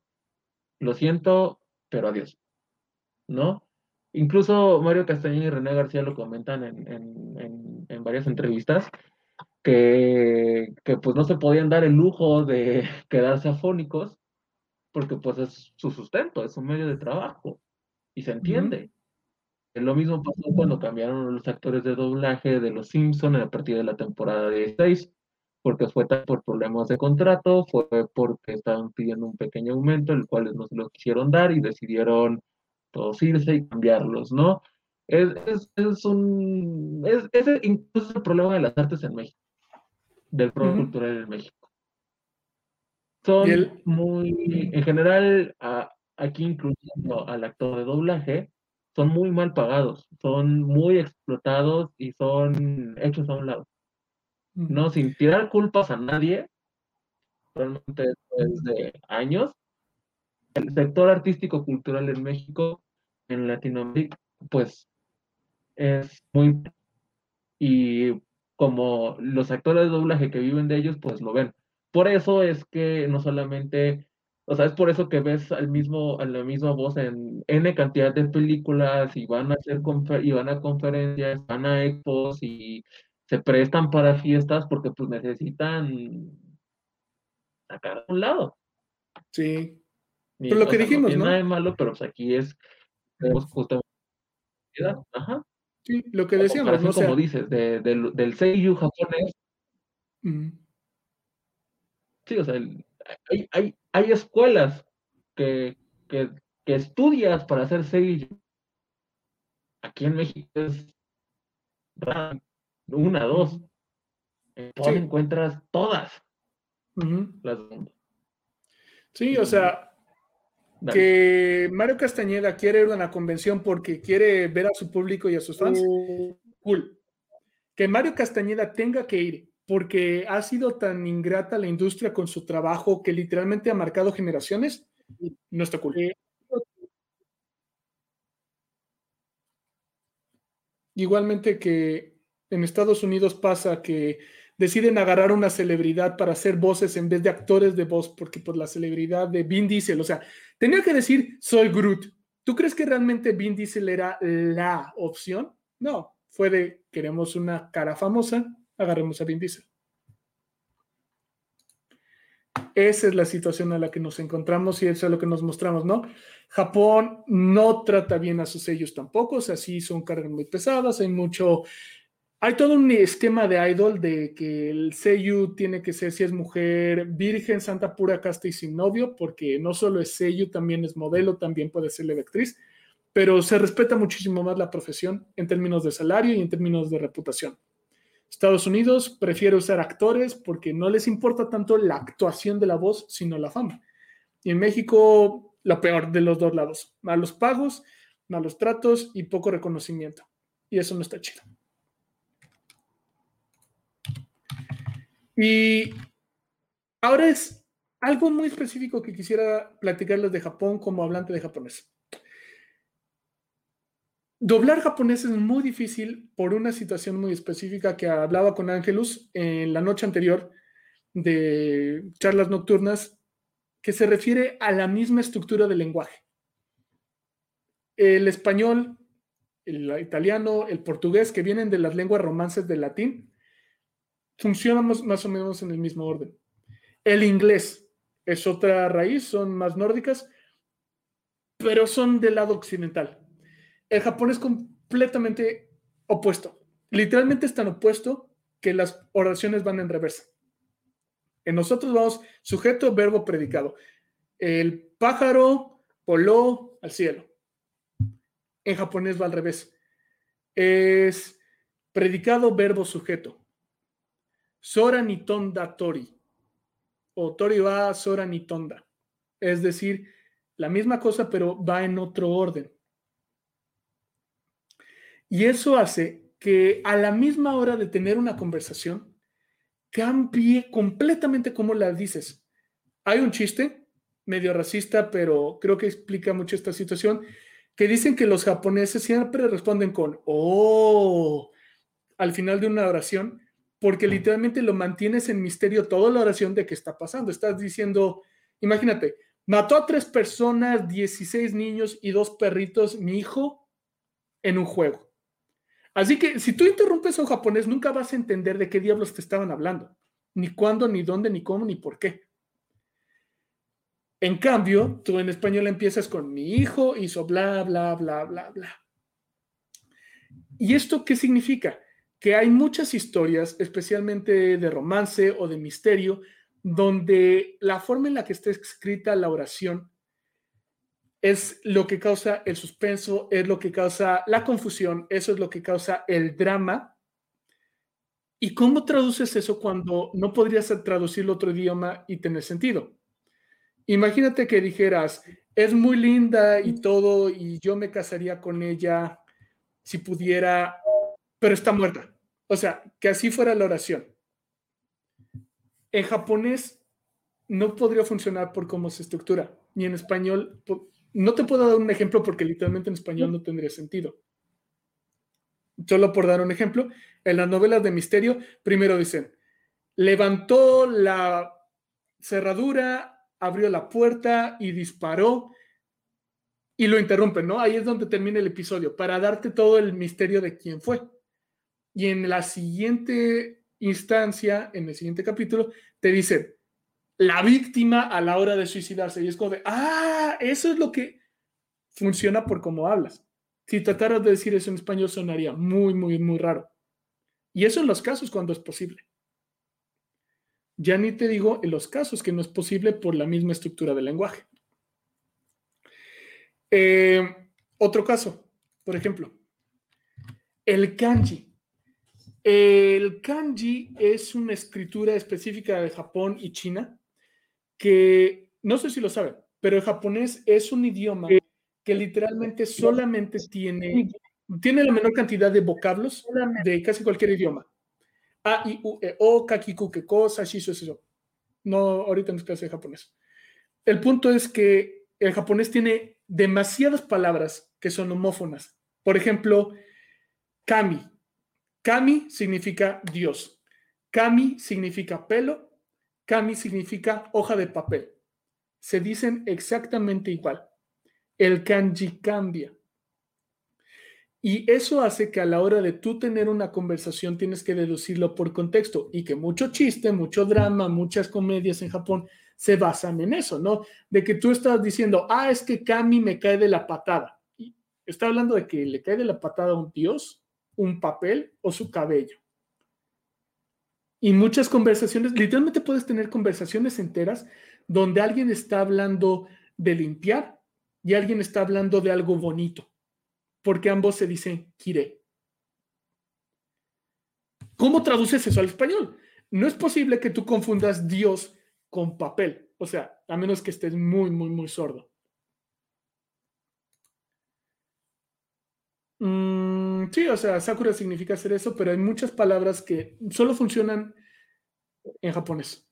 lo siento, pero adiós, ¿no? Incluso Mario Castañeda y René García lo comentan en, en- en- en varias entrevistas, que, que pues no se podían dar el lujo de quedarse afónicos, porque pues es su sustento, es su medio de trabajo, y se entiende. Lo mismo pasó cuando cambiaron los actores de doblaje de Los Simpson a partir de la temporada 16, porque fue por problemas de contrato, fue porque estaban pidiendo un pequeño aumento, el cual no se lo quisieron dar y decidieron todos irse y cambiarlos, ¿no? Es, es, es un, es, ese incluso es el problema de las artes en México, del pro Ujú. cultural en México. Son el- muy, en general, a- aquí incluyendo al actor de doblaje, son muy mal pagados, son muy explotados y son hechos a un lado. No, sin tirar culpas a nadie, realmente después de años, el sector artístico cultural en México, en Latinoamérica, pues es muy... Y como los actores de doblaje que viven de ellos, pues lo ven. Por eso es que no solamente, o sea, es por eso que ves al mismo, a la misma voz en N cantidad de películas y van a hacer y van a conferencias, van a expos y se prestan para fiestas porque pues necesitan sacar a un lado. Sí. Y, Pero lo que sea, dijimos, tiene ¿no? nada de malo, pero pues aquí es tenemos justamente ajá. Sí, lo que decíamos, comparación, ¿no? O sea, como dices, de- del, del seiyuu japonés, sí, o sea, el- hay, hay, hay escuelas que, que, que estudias para hacer seiyuu. Aquí en México es una, dos. Sí. encuentras todas las del mundo. Sí, o sea, Dale. que Mario Castañeda quiere ir a una convención porque quiere ver a su público y a sus fans, cool. Que Mario Castañeda tenga que ir porque ha sido tan ingrata la industria con su trabajo que literalmente ha marcado generaciones, no está cool. Igualmente que en Estados Unidos pasa que deciden agarrar una celebridad para hacer voces en vez de actores de voz, porque por la celebridad de Vin Diesel, o sea, tenía que decir soy Groot. ¿Tú crees que realmente Vin Diesel era la opción? No, fue de queremos una cara famosa, agarremos a Vin Diesel. Esa es la situación a la que nos encontramos y eso es lo que nos mostramos, ¿no? Japón no trata bien a sus sellos tampoco, o sea, sí son cargas muy pesadas, hay mucho, hay todo un esquema de idol de que el seiyuu tiene que ser, si es mujer, virgen, santa, pura, casta y sin novio, porque no solo es seiyuu, también es modelo, también puede ser la actriz, pero se respeta muchísimo más la profesión en términos de salario y en términos de reputación. Estados Unidos prefiere usar actores porque no les importa tanto la actuación de la voz, sino la fama. Y en México, lo peor de los dos lados. Malos pagos, malos tratos y poco reconocimiento. Y eso no está chido. Y ahora es algo muy específico que quisiera platicarles de Japón como hablante de japonés. Doblar japonés es muy difícil por una situación muy específica que hablaba con Ángelus en la noche anterior de charlas nocturnas que se refiere a la misma estructura del lenguaje. El español, el italiano, el portugués, que vienen de las lenguas romances del latín, funcionamos más o menos en el mismo orden. El inglés es otra raíz, son más nórdicas, pero son del lado occidental. El japonés completamente opuesto. literalmente es tan opuesto que las oraciones van en reversa. En nosotros vamos sujeto, verbo, predicado. El pájaro voló al cielo. En japonés va al revés. Es predicado, verbo, sujeto. Sora ni tonda tori. O tori va sora ni tonda. Es decir, la misma cosa, pero va en otro orden. Y eso hace que a la misma hora de tener una conversación, cambie completamente cómo la dices. Hay un chiste medio racista, pero creo que explica mucho esta situación, que dicen que los japoneses siempre responden con oh al final de una oración, porque literalmente lo mantienes en misterio toda la oración de qué está pasando. Estás diciendo, imagínate, mató a tres personas, 16 niños y dos perritos, mi hijo, en un juego. Así que si tú interrumpes a un japonés, nunca vas a entender de qué diablos te estaban hablando, ni cuándo, ni dónde, ni cómo, ni por qué. En cambio, tú en español empiezas con mi hijo hizo bla, bla, bla, bla, bla. ¿Y esto qué significa? Que hay muchas historias, especialmente de romance o de misterio, donde la forma en la que está escrita la oración es lo que causa el suspenso, es lo que causa la confusión, eso es lo que causa el drama. ¿Y cómo traduces eso cuando no podrías traducirlo a otro idioma y tener sentido? Imagínate que dijeras, es muy linda y todo, y yo me casaría con ella si pudiera, pero está muerta. O sea, que así fuera la oración. En japonés no podría funcionar por cómo se estructura, ni en español no te puedo dar un ejemplo porque literalmente en español no tendría sentido. Solo por dar un ejemplo, en las novelas de misterio, primero dicen, levantó la cerradura, abrió la puerta y disparó y lo interrumpen, ¿no? Ahí es donde termina el episodio, para darte todo el misterio de quién fue. Y en la siguiente instancia, en el siguiente capítulo, te dicen, la víctima a la hora de suicidarse. Y es como de, ah, eso es lo que funciona por cómo hablas. Si trataras de decir eso en español sonaría muy, muy, muy raro. Y eso en los casos cuando es posible. Ya ni te digo en los casos que no es posible por la misma estructura del lenguaje. Eh, otro caso, por ejemplo, el kanji. El kanji es una escritura específica de Japón y China que no sé si lo saben, pero el japonés es un idioma que literalmente solamente tiene, tiene la menor cantidad de vocablos de casi cualquier idioma. A, I, U, E, O, Kakiku, que cosa, eso. No, ahorita no es clase de japonés. El punto es que el japonés tiene demasiadas palabras que son homófonas. Por ejemplo, kami. Kami significa Dios. Kami significa pelo Kami significa hoja de papel. Se dicen exactamente igual. El kanji cambia. Y eso hace que a la hora de tú tener una conversación tienes que deducirlo por contexto y que mucho chiste, mucho drama, muchas comedias en Japón se basan en eso, ¿no? De que tú estás diciendo, ah, es que Kami me cae de la patada. Y está hablando de que le cae de la patada a un dios, un papel o su cabello. Y muchas conversaciones, literalmente puedes tener conversaciones enteras donde alguien está hablando de limpiar y alguien está hablando de algo bonito, porque ambos se dicen kire. ¿Cómo traduces eso al español? No es posible que tú confundas Dios con papel, o sea, a menos que estés muy, muy, muy sordo. Mm, sí, o sea, Sakura significa hacer eso, pero hay muchas palabras que solo funcionan en japonés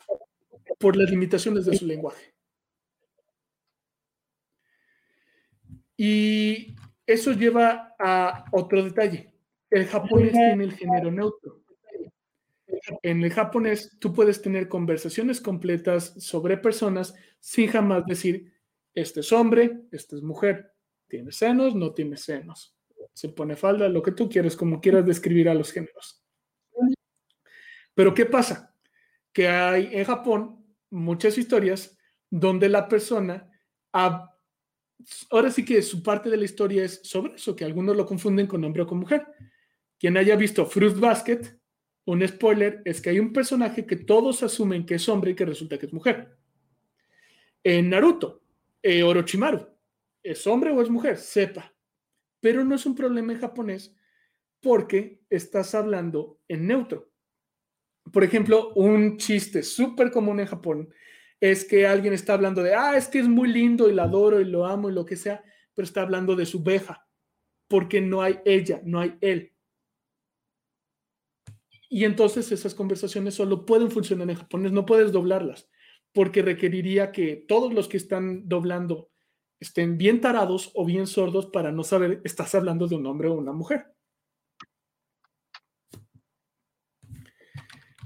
por las limitaciones de su lenguaje. Y eso lleva a otro detalle. El japonés tiene el género neutro. En el japonés tú puedes tener conversaciones completas sobre personas sin jamás decir, este es hombre, esta es mujer, tiene senos, no tiene senos se pone falda, lo que tú quieres, como quieras describir a los géneros. Pero ¿qué pasa? Que hay en Japón muchas historias donde la persona, ahora sí que su parte de la historia es sobre eso, que algunos lo confunden con hombre o con mujer. Quien haya visto Fruit Basket, un spoiler es que hay un personaje que todos asumen que es hombre y que resulta que es mujer. En Naruto, eh, Orochimaru, ¿es hombre o es mujer? Sepa. Pero no es un problema en japonés porque estás hablando en neutro. Por ejemplo, un chiste súper común en Japón es que alguien está hablando de, ah, es que es muy lindo y lo adoro y lo amo y lo que sea, pero está hablando de su veja, porque no hay ella, no hay él. Y entonces esas conversaciones solo pueden funcionar en japonés, no puedes doblarlas, porque requeriría que todos los que están doblando estén bien tarados o bien sordos para no saber, estás hablando de un hombre o una mujer.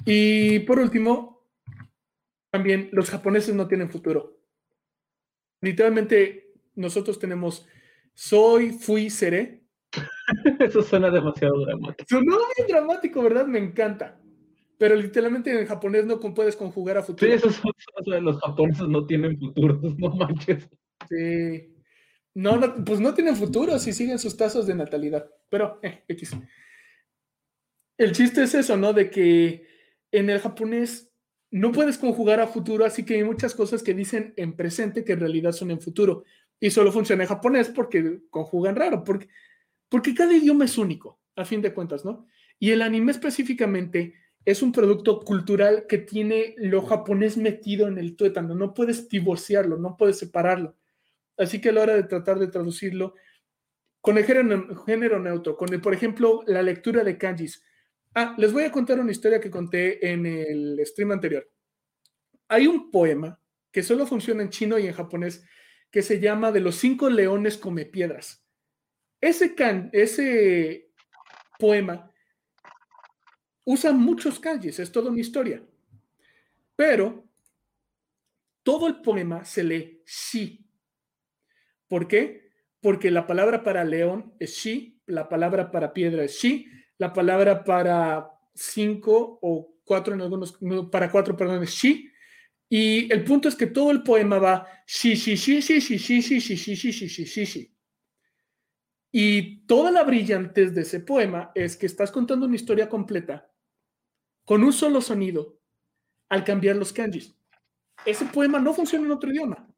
Y por último, también los japoneses no tienen futuro. Literalmente nosotros tenemos soy, fui, seré. Eso suena demasiado dramático. Suena bien dramático, ¿verdad? Me encanta. Pero literalmente en japonés no puedes conjugar a futuro. Sí, esos son, los japoneses no tienen futuro, no manches. Sí. No, no, pues no tienen futuro si siguen sus tasas de natalidad. Pero, eh, X. El chiste es eso, ¿no? De que en el japonés no puedes conjugar a futuro, así que hay muchas cosas que dicen en presente que en realidad son en futuro. Y solo funciona en japonés porque conjugan raro, porque, porque cada idioma es único, a fin de cuentas, ¿no? Y el anime específicamente es un producto cultural que tiene lo japonés metido en el tuétano, no puedes divorciarlo, no puedes separarlo. Así que a la hora de tratar de traducirlo, con el género, neutro, con, el, por ejemplo, la lectura de kanjis, Ah, les voy a contar una historia que conté en el stream anterior. Hay un poema que solo funciona en chino y en japonés que se llama De los cinco leones come piedras. Ese, can, ese poema usa muchos kanjis, es toda una historia. Pero todo el poema se lee shi. ¿Por qué? Porque la palabra para león es shi, la palabra para piedra es shi, la palabra para cinco o cuatro en algunos, para cuatro, perdón, es shi. Y el punto es que todo el poema va shi, shi, shi, shi, shi, shi, shi, shi, shi, shi, shi, shi, shi. Y toda la brillantez de ese poema es que estás contando una historia completa con un solo sonido al cambiar los kanjis. Ese poema no funciona en otro idioma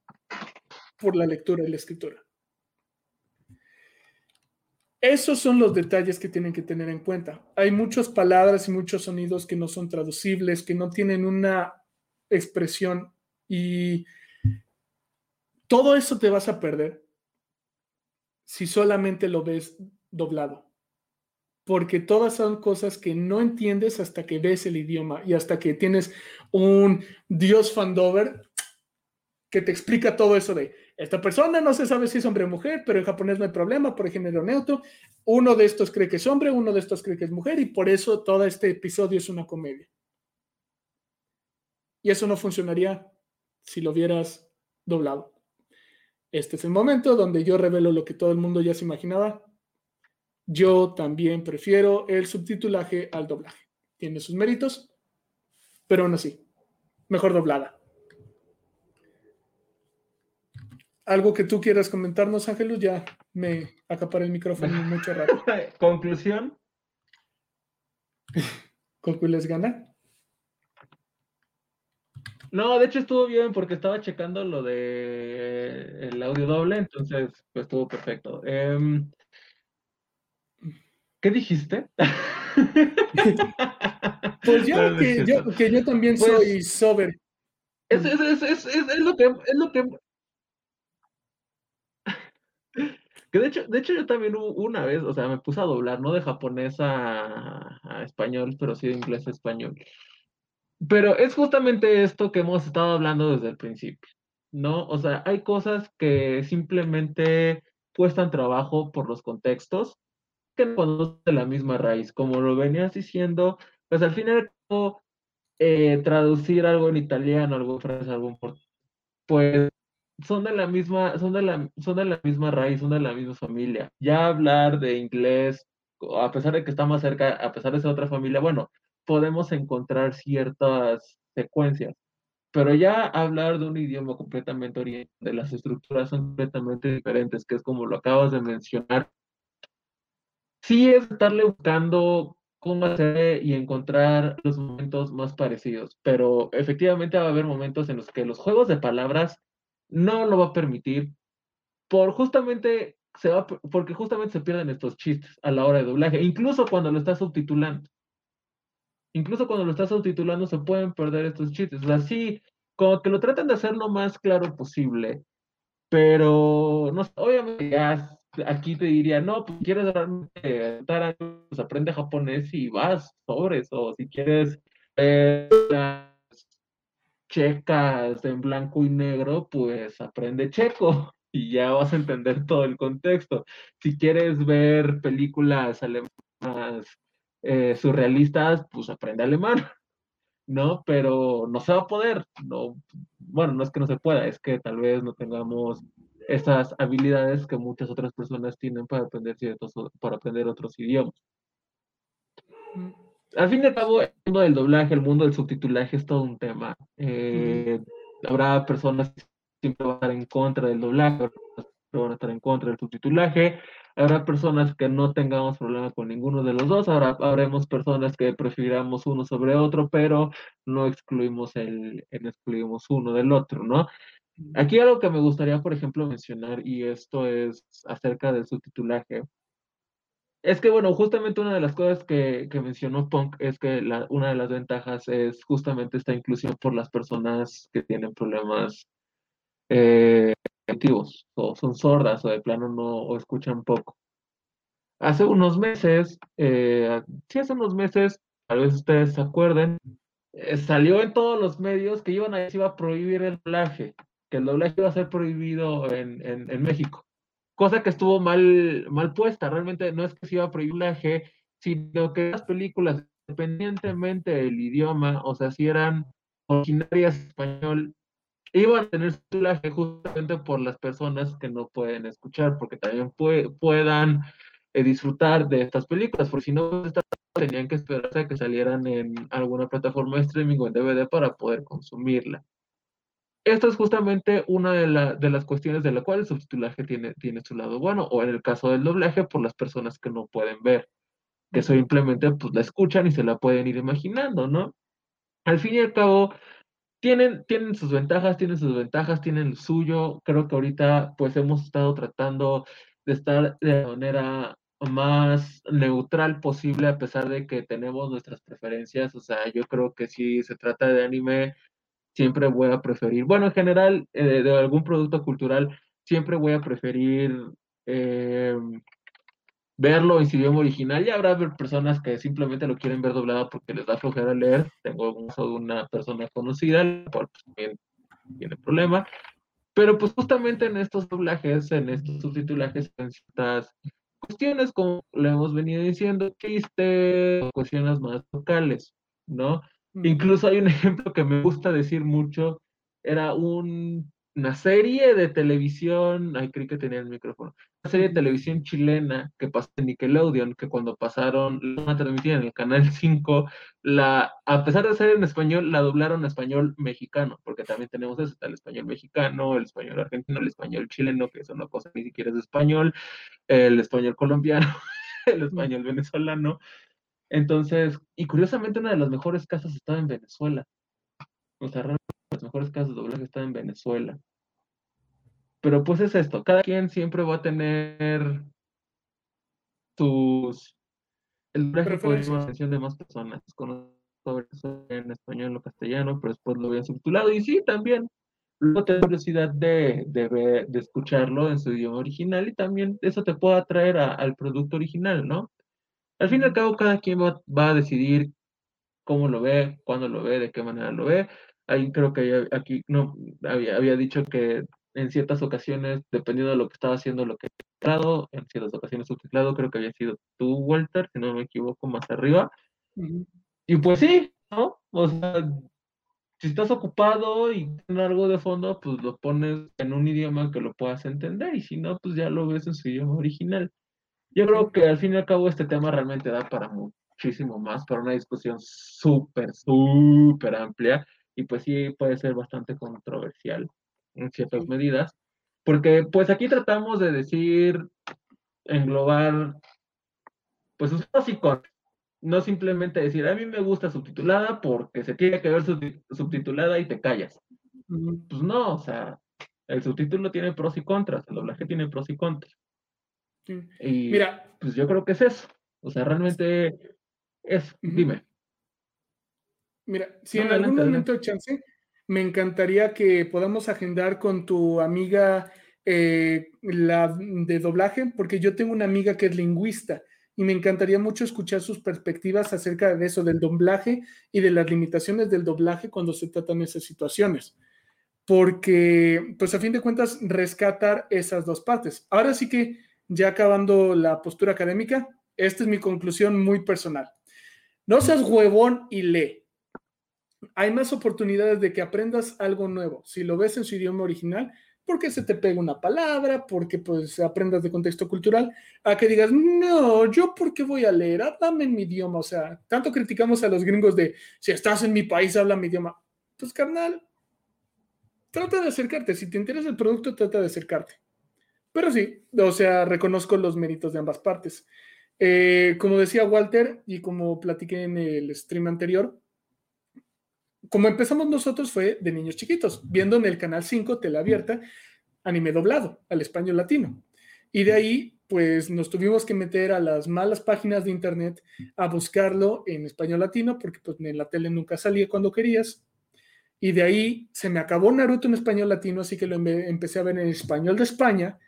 por la lectura y la escritura. Esos son los detalles que tienen que tener en cuenta. Hay muchas palabras y muchos sonidos que no son traducibles, que no tienen una expresión y todo eso te vas a perder si solamente lo ves doblado. Porque todas son cosas que no entiendes hasta que ves el idioma y hasta que tienes un Dios fandover que te explica todo eso de esta persona no se sabe si es hombre o mujer, pero en japonés no hay problema por género neutro. Uno de estos cree que es hombre, uno de estos cree que es mujer y por eso todo este episodio es una comedia. Y eso no funcionaría si lo hubieras doblado. Este es el momento donde yo revelo lo que todo el mundo ya se imaginaba. Yo también prefiero el subtitulaje al doblaje. Tiene sus méritos, pero aún así, mejor doblada. Algo que tú quieras comentarnos, Ángelus, ya me acaparé el micrófono mucho rato. Conclusión. ¿Con cuál les gana? No, de hecho estuvo bien porque estaba checando lo de el audio doble, entonces pues estuvo perfecto. Em, ¿Qué dijiste? pues yo, que, yo, también pues soy sober. Es, es, lo que, es lo que Que de hecho, de hecho yo también una vez, o sea, me puse a doblar, no de japonés a, español, pero sí de inglés a español. Pero es justamente esto que hemos estado hablando desde el principio, ¿no? O sea, hay cosas que simplemente cuestan trabajo por los contextos que no de la misma raíz. Como lo venías diciendo, pues al final eh, traducir algo en italiano, algo en francés, algo en portugués, pues son de la misma, son de la, son de la misma raíz, son de la misma familia. Ya hablar de inglés, a pesar de que está más cerca, a pesar de ser otra familia, bueno, podemos encontrar ciertas secuencias. Pero ya hablar de un idioma completamente oriente, de las estructuras son completamente diferentes, que es como lo acabas de mencionar, sí es estarle buscando cómo hacer y encontrar los momentos más parecidos, pero efectivamente va a haber momentos en los que los juegos de palabras no lo va a permitir por justamente se va porque justamente se pierden estos chistes a la hora de doblaje, incluso cuando lo estás subtitulando. Incluso cuando lo estás subtitulando se pueden perder estos chistes. O sea, sí, como que lo tratan de hacer lo más claro posible, pero no obviamente aquí te diría, no, pues quieres realmente pues aprende japonés y vas sobre eso. Si quieres checas en blanco y negro, pues aprende checo y ya vas a entender todo el contexto. Si quieres ver películas alemanas eh, surrealistas, pues aprende alemán. ¿no? Pero no se va a poder, no, bueno, no es que no se pueda, es que tal vez no tengamos esas habilidades que muchas otras personas tienen para aprender ciertos, para aprender otros idiomas. Al fin y al cabo, el mundo del doblaje, el mundo del subtitulaje es todo un tema. Eh, habrá personas que siempre van a estar en contra del doblaje, van a estar en contra del subtitulaje, Habrá personas que no tengamos problema con ninguno de los dos, habrá, habremos personas que prefiramos uno sobre otro, pero no excluimos el, excluimos uno del otro, ¿no? Aquí algo que me gustaría, por ejemplo, mencionar, y esto es acerca del subtitulaje, es que, bueno, justamente una de las cosas que, mencionó Punk es que una de las ventajas es justamente esta inclusión por las personas que tienen problemas eh, o son sordas o de plano no o escuchan poco. Hace unos meses, eh, sí, hace unos meses, tal vez ustedes se acuerden, eh, salió en todos los medios que iban a, se iba a prohibir el doblaje, que el doblaje iba a ser prohibido en, en, México. Cosa que estuvo mal, mal puesta, realmente no es que se iba a prohibir el doblaje, sino que las películas, independientemente del idioma, o sea, si eran originarias español iban a tener doblaje justamente por las personas que no pueden escuchar, porque también puedan eh, disfrutar de estas películas, porque si no, tenían que esperarse a que salieran en alguna plataforma de streaming o en DVD para poder consumirla. Esto es justamente una de, de las cuestiones de la cual el subtitulaje tiene, tiene su lado bueno, o en el caso del doblaje, por las personas que no pueden ver, que simplemente pues, la escuchan y se la pueden ir imaginando, ¿no? Al fin y al cabo, tienen, tienen sus ventajas, tienen sus ventajas, tienen lo suyo. Creo que ahorita pues hemos estado tratando de estar de la manera más neutral posible a pesar de que tenemos nuestras preferencias. O sea, yo creo que si se trata de anime, siempre voy a preferir, bueno, en general, eh, de algún producto cultural, siempre voy a preferir eh, verlo en su idioma original. Ya habrá personas que simplemente lo quieren ver doblado porque les da flojera leer. Tengo un caso de una persona conocida, la cual pues, también tiene problema. Pero pues justamente en estos doblajes, en estos subtitulajes, en ciertas cuestiones, como le hemos venido diciendo, chistes, cuestiones más locales, ¿no? Incluso hay un ejemplo que me gusta decir mucho, era un una serie de televisión, ay, creí que tenía el micrófono, una serie de televisión chilena que pasó en Nickelodeon, que cuando pasaron, la transmitían en el canal 5, la, a pesar de ser en español, la doblaron en español mexicano, porque también tenemos eso, el español mexicano, el español argentino, el español chileno, que es una cosa ni siquiera es español, el español colombiano, el español venezolano. Entonces, y curiosamente una de las mejores casas estaba en Venezuela. O sea, realmente las mejores casas de doblaje están en Venezuela. Pero pues es esto, cada quien siempre va a tener sus... El doblaje puede llamar la atención de más personas, sobre en español o castellano, pero después lo había subtitulado. Y sí, también luego tengo curiosidad de, de, de, escucharlo en su idioma original y también eso te puede atraer al producto original, ¿no? Al fin y al cabo, cada quien va, va, a decidir cómo lo ve, cuándo lo ve, de qué manera lo ve ahí creo que aquí no había, había dicho que en ciertas ocasiones, dependiendo de lo que estaba haciendo, lo que he en ciertas ocasiones subtitulado, creo que había sido tú, Walter, si no me equivoco, más arriba. Y pues sí, ¿no? O sea, si estás ocupado y tienes algo de fondo, pues lo pones en un idioma que lo puedas entender, y si no, pues ya lo ves en su idioma original. Yo creo que al fin y al cabo este tema realmente da para muchísimo más, para una discusión súper, súper amplia y pues sí puede ser bastante controversial en ciertas medidas, porque pues aquí tratamos de decir, englobar pues sus pros y contras. No simplemente decir, a mí me gusta subtitulada porque se tiene que ver subtitulada y te callas. Pues no, o sea, el subtítulo tiene pros y contras, el doblaje tiene pros y contras. Y Mira, pues yo creo que es eso. O sea, realmente es, dime. Mira, si en algún momento, chance, me encantaría que podamos agendar con tu amiga eh, la de doblaje, porque yo tengo una amiga que es lingüista y me encantaría mucho escuchar sus perspectivas acerca de eso, del doblaje y de las limitaciones del doblaje cuando se tratan esas situaciones. Porque, pues a fin de cuentas, rescatar esas dos partes. Ahora sí que, ya acabando la postura académica, esta es mi conclusión muy personal. No seas huevón y lee. Hay más oportunidades de que aprendas algo nuevo. Si lo ves en su idioma original, porque se te pega una palabra, porque pues aprendas de contexto cultural, a que digas, no, yo por qué voy a leer, háblame en mi idioma, o sea, tanto criticamos a los gringos de, si estás en mi país, habla mi idioma, pues carnal, trata de acercarte, si te interesa el producto, trata de acercarte. Pero sí, o sea, reconozco los méritos de ambas partes. Eh, como decía Walter y como platiqué en el stream anterior, como empezamos nosotros fue de niños chiquitos, viendo en el canal 5, tela abierta, anime doblado al español latino. Y de ahí, pues nos tuvimos que meter a las malas páginas de internet a buscarlo en español latino, porque pues en la tele nunca salía cuando querías. Y de ahí se me acabó Naruto en español latino, así que lo empecé a ver en español de España.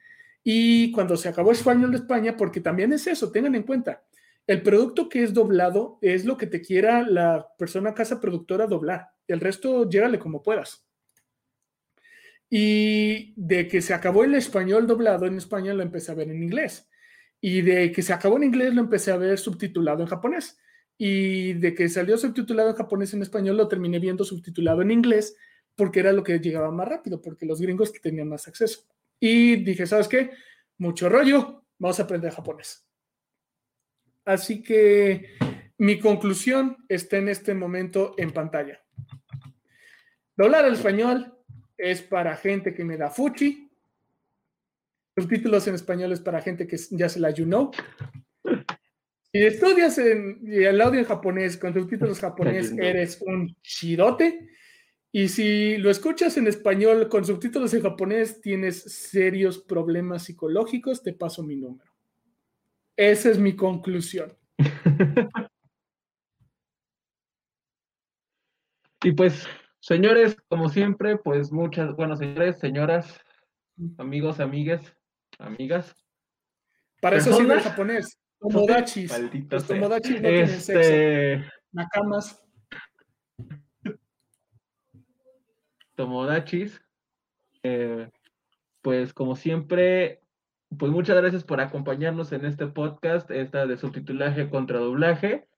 Y cuando se acabó español de España, porque también es eso, tengan en cuenta, el producto que es doblado es lo que te quiera la persona casa productora doblar. El resto, llégale como puedas. Y de que se acabó el español doblado en España, lo empecé a ver en inglés. Y de que se acabó en inglés, lo empecé a ver subtitulado en japonés. Y de que salió subtitulado en japonés en español, lo terminé viendo subtitulado en inglés, porque era lo que llegaba más rápido, porque los gringos tenían más acceso. Y dije, ¿sabes qué? Mucho rollo, vamos a aprender japonés. Así que mi conclusión está en este momento en pantalla. Doblar al español es para gente que me da fuchi. Subtítulos en español es para gente que ya se la you know. Si estudias en, el audio en japonés con subtítulos japonés, eres un chidote. Y si lo escuchas en español con subtítulos en japonés, tienes serios problemas psicológicos, te paso mi número. Esa es mi conclusión. y pues, señores, como siempre, pues muchas, bueno, señores, señoras, amigos, amigues, amigas. Para eso sirve el japonés. Tomodachis. Los tomodachis no tienen sexo. Este, Nakamas. Tomodachis. Eh, pues como siempre, pues muchas gracias por acompañarnos en este podcast, esta de subtitulaje contra doblaje.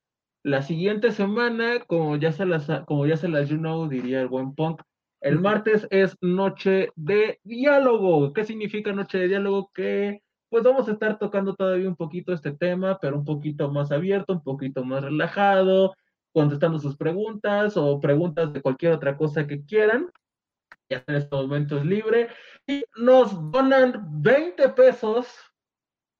La siguiente semana, como ya se las, como ya se las you know, diría el buen punk, el martes es noche de diálogo. ¿Qué significa noche de diálogo? Que pues vamos a estar tocando todavía un poquito este tema, pero un poquito más abierto, un poquito más relajado, contestando sus preguntas o preguntas de cualquier otra cosa que quieran ya en este momento es libre, y nos donan 20 pesos,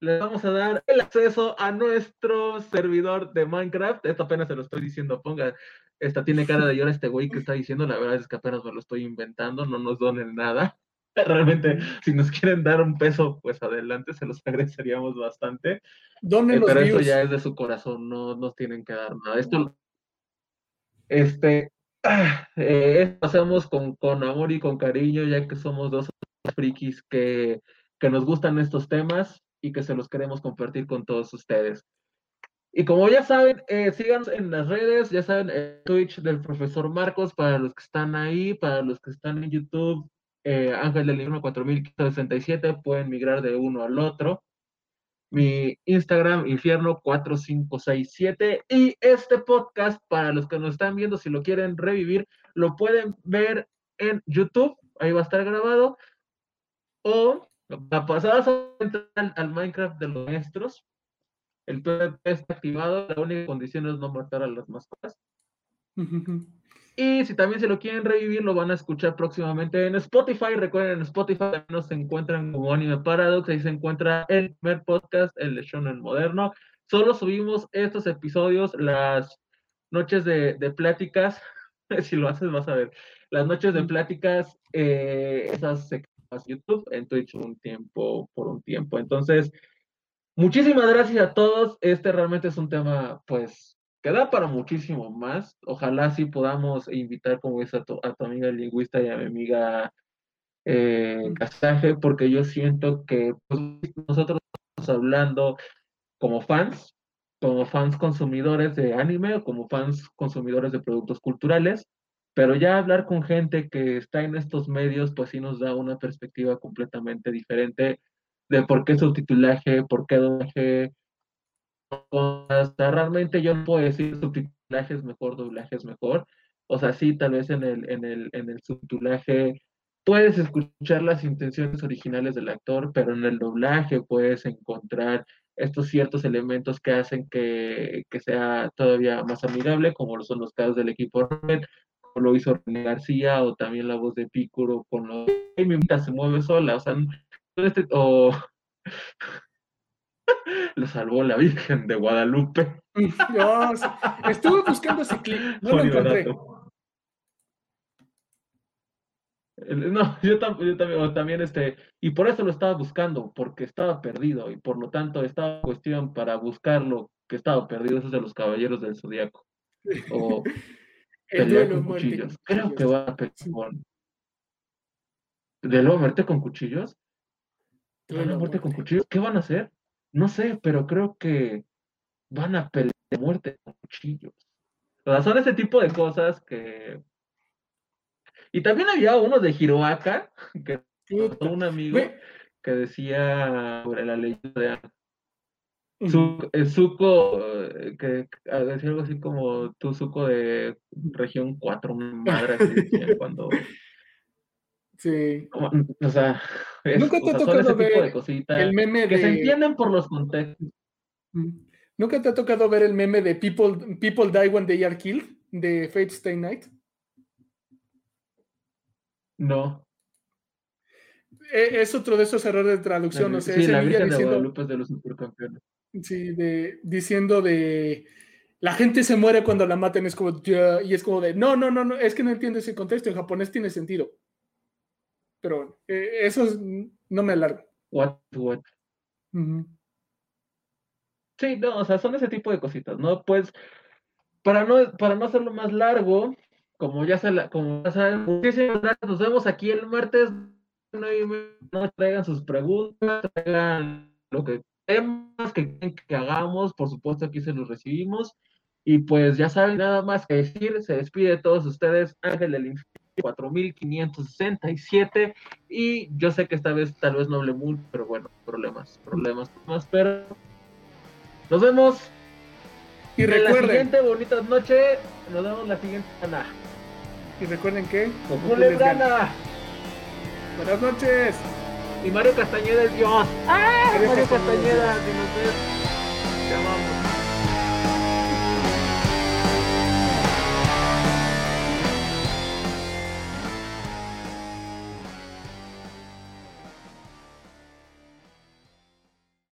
les vamos a dar el acceso a nuestro servidor de Minecraft. Esto apenas se lo estoy diciendo, ponga, esta tiene cara de llorar este güey que está diciendo, la verdad es que apenas me lo estoy inventando, no nos donen nada. Realmente, si nos quieren dar un peso, pues adelante, se los agradeceríamos bastante. Donen eh, pero eso ya es de su corazón, no nos tienen que dar nada. Esto, este, eh, hacemos con, amor y con cariño, ya que somos dos frikis que, que nos gustan estos temas y que se los queremos compartir con todos ustedes. Y como ya saben, eh, síganos en las redes, ya saben, el Twitch del profesor Marcos, para los que están ahí, para los que están en YouTube, eh, Ángel del Libro 4567, pueden migrar de uno al otro mi Instagram, infierno4567. Y este podcast, para los que nos están viendo, si lo quieren revivir, lo pueden ver en YouTube, ahí va a estar grabado. O la pasada al, al Minecraft de los maestros. El PvP está activado, la única condición es no matar a las mascotas. Y si también se lo quieren revivir, lo van a escuchar próximamente en Spotify. Recuerden, en Spotify nos encuentran como Anime Paradox. Ahí se encuentra el primer podcast, el de Shonen Moderno. Solo subimos estos episodios, las noches de, de pláticas. si lo haces, vas a ver. Las noches de pláticas, eh, esas se YouTube, en Twitch un tiempo, por un tiempo. Entonces, muchísimas gracias a todos. Este realmente es un tema, pues, que da para muchísimo más. Ojalá sí podamos invitar, como dice, a tu, a tu amiga lingüista y a mi amiga eh, Casaje, porque yo siento que pues, nosotros estamos hablando como fans, como fans consumidores de anime o como fans consumidores de productos culturales, pero ya hablar con gente que está en estos medios, pues sí nos da una perspectiva completamente diferente de por qué subtitulaje, por qué doblaje. Hasta realmente yo no puedo decir subtitulaje es mejor, doblaje es mejor. O sea, sí, tal vez en el, en el, en el subtitulaje puedes escuchar las intenciones originales del actor, pero en el doblaje puedes encontrar estos ciertos elementos que hacen que, que sea todavía más amigable, como son los casos del equipo Red, como lo hizo René García, o también la voz de Picuro con lo de mi se mueve sola, o sea, este, o lo salvó la Virgen de Guadalupe. Dios, estuve buscando ese clip, no lo encontré. No, yo, yo, también, también, este, y por eso lo estaba buscando, porque estaba perdido, y por lo tanto estaba cuestión para buscarlo, que estaba perdido, esos de los caballeros del zodiaco. O el con cuchillos. Creo que va a pelear con. ¿De nuevo muerte con cuchillos? ¿De nuevo muerte con cuchillos? ¿Qué van a hacer? No sé, pero creo que van a pelear muerte con cuchillos. O sea, son ese tipo de cosas que y también había uno de Hiroaka, que un amigo que decía sobre la leyenda de Ana. Zuko, eh, que decía algo así como tu Zuko de región 4, madre así cuando. Sí. o sea, nunca te ha tocado ver el meme de. Que se entienden por los contextos. ¿Nunca te ha tocado ver el meme de People, people Die When They Are Killed de Fate Stay Night? No. E, es otro de esos errores de traducción. o sea, sí, la Virgen diciendo, de Guadalupe es de los supercampeones. Sí, de, diciendo de la gente se muere cuando la maten, es como, y es como de, no, no, no, no, es que no entiendes el contexto, en japonés tiene sentido. Pero eh, eso no me alarga. What, what. Sí, no, o sea, son ese tipo de cositas, ¿no? Pues, para no, para no hacerlo más largo, como ya, se la, como ya saben, muchísimas gracias. Nos vemos aquí el martes. No traigan sus preguntas, traigan lo que temas que quieren que hagamos. Por supuesto, aquí se los recibimos. Y pues ya saben, nada más que decir. Se despide de todos ustedes, Ángel del Infinito 4567. Y yo sé que esta vez tal vez no hablé mucho, pero bueno, problemas, problemas, problemas. Pero nos vemos. Y recuerden. La siguiente bonita noche. Nos vemos la siguiente semana. Y recuerden que. Goku les gana. Buenas noches. Y Mario Castañeda es Dios. ¡Ah! Mario, Castañeda, si nos ves, te amamos.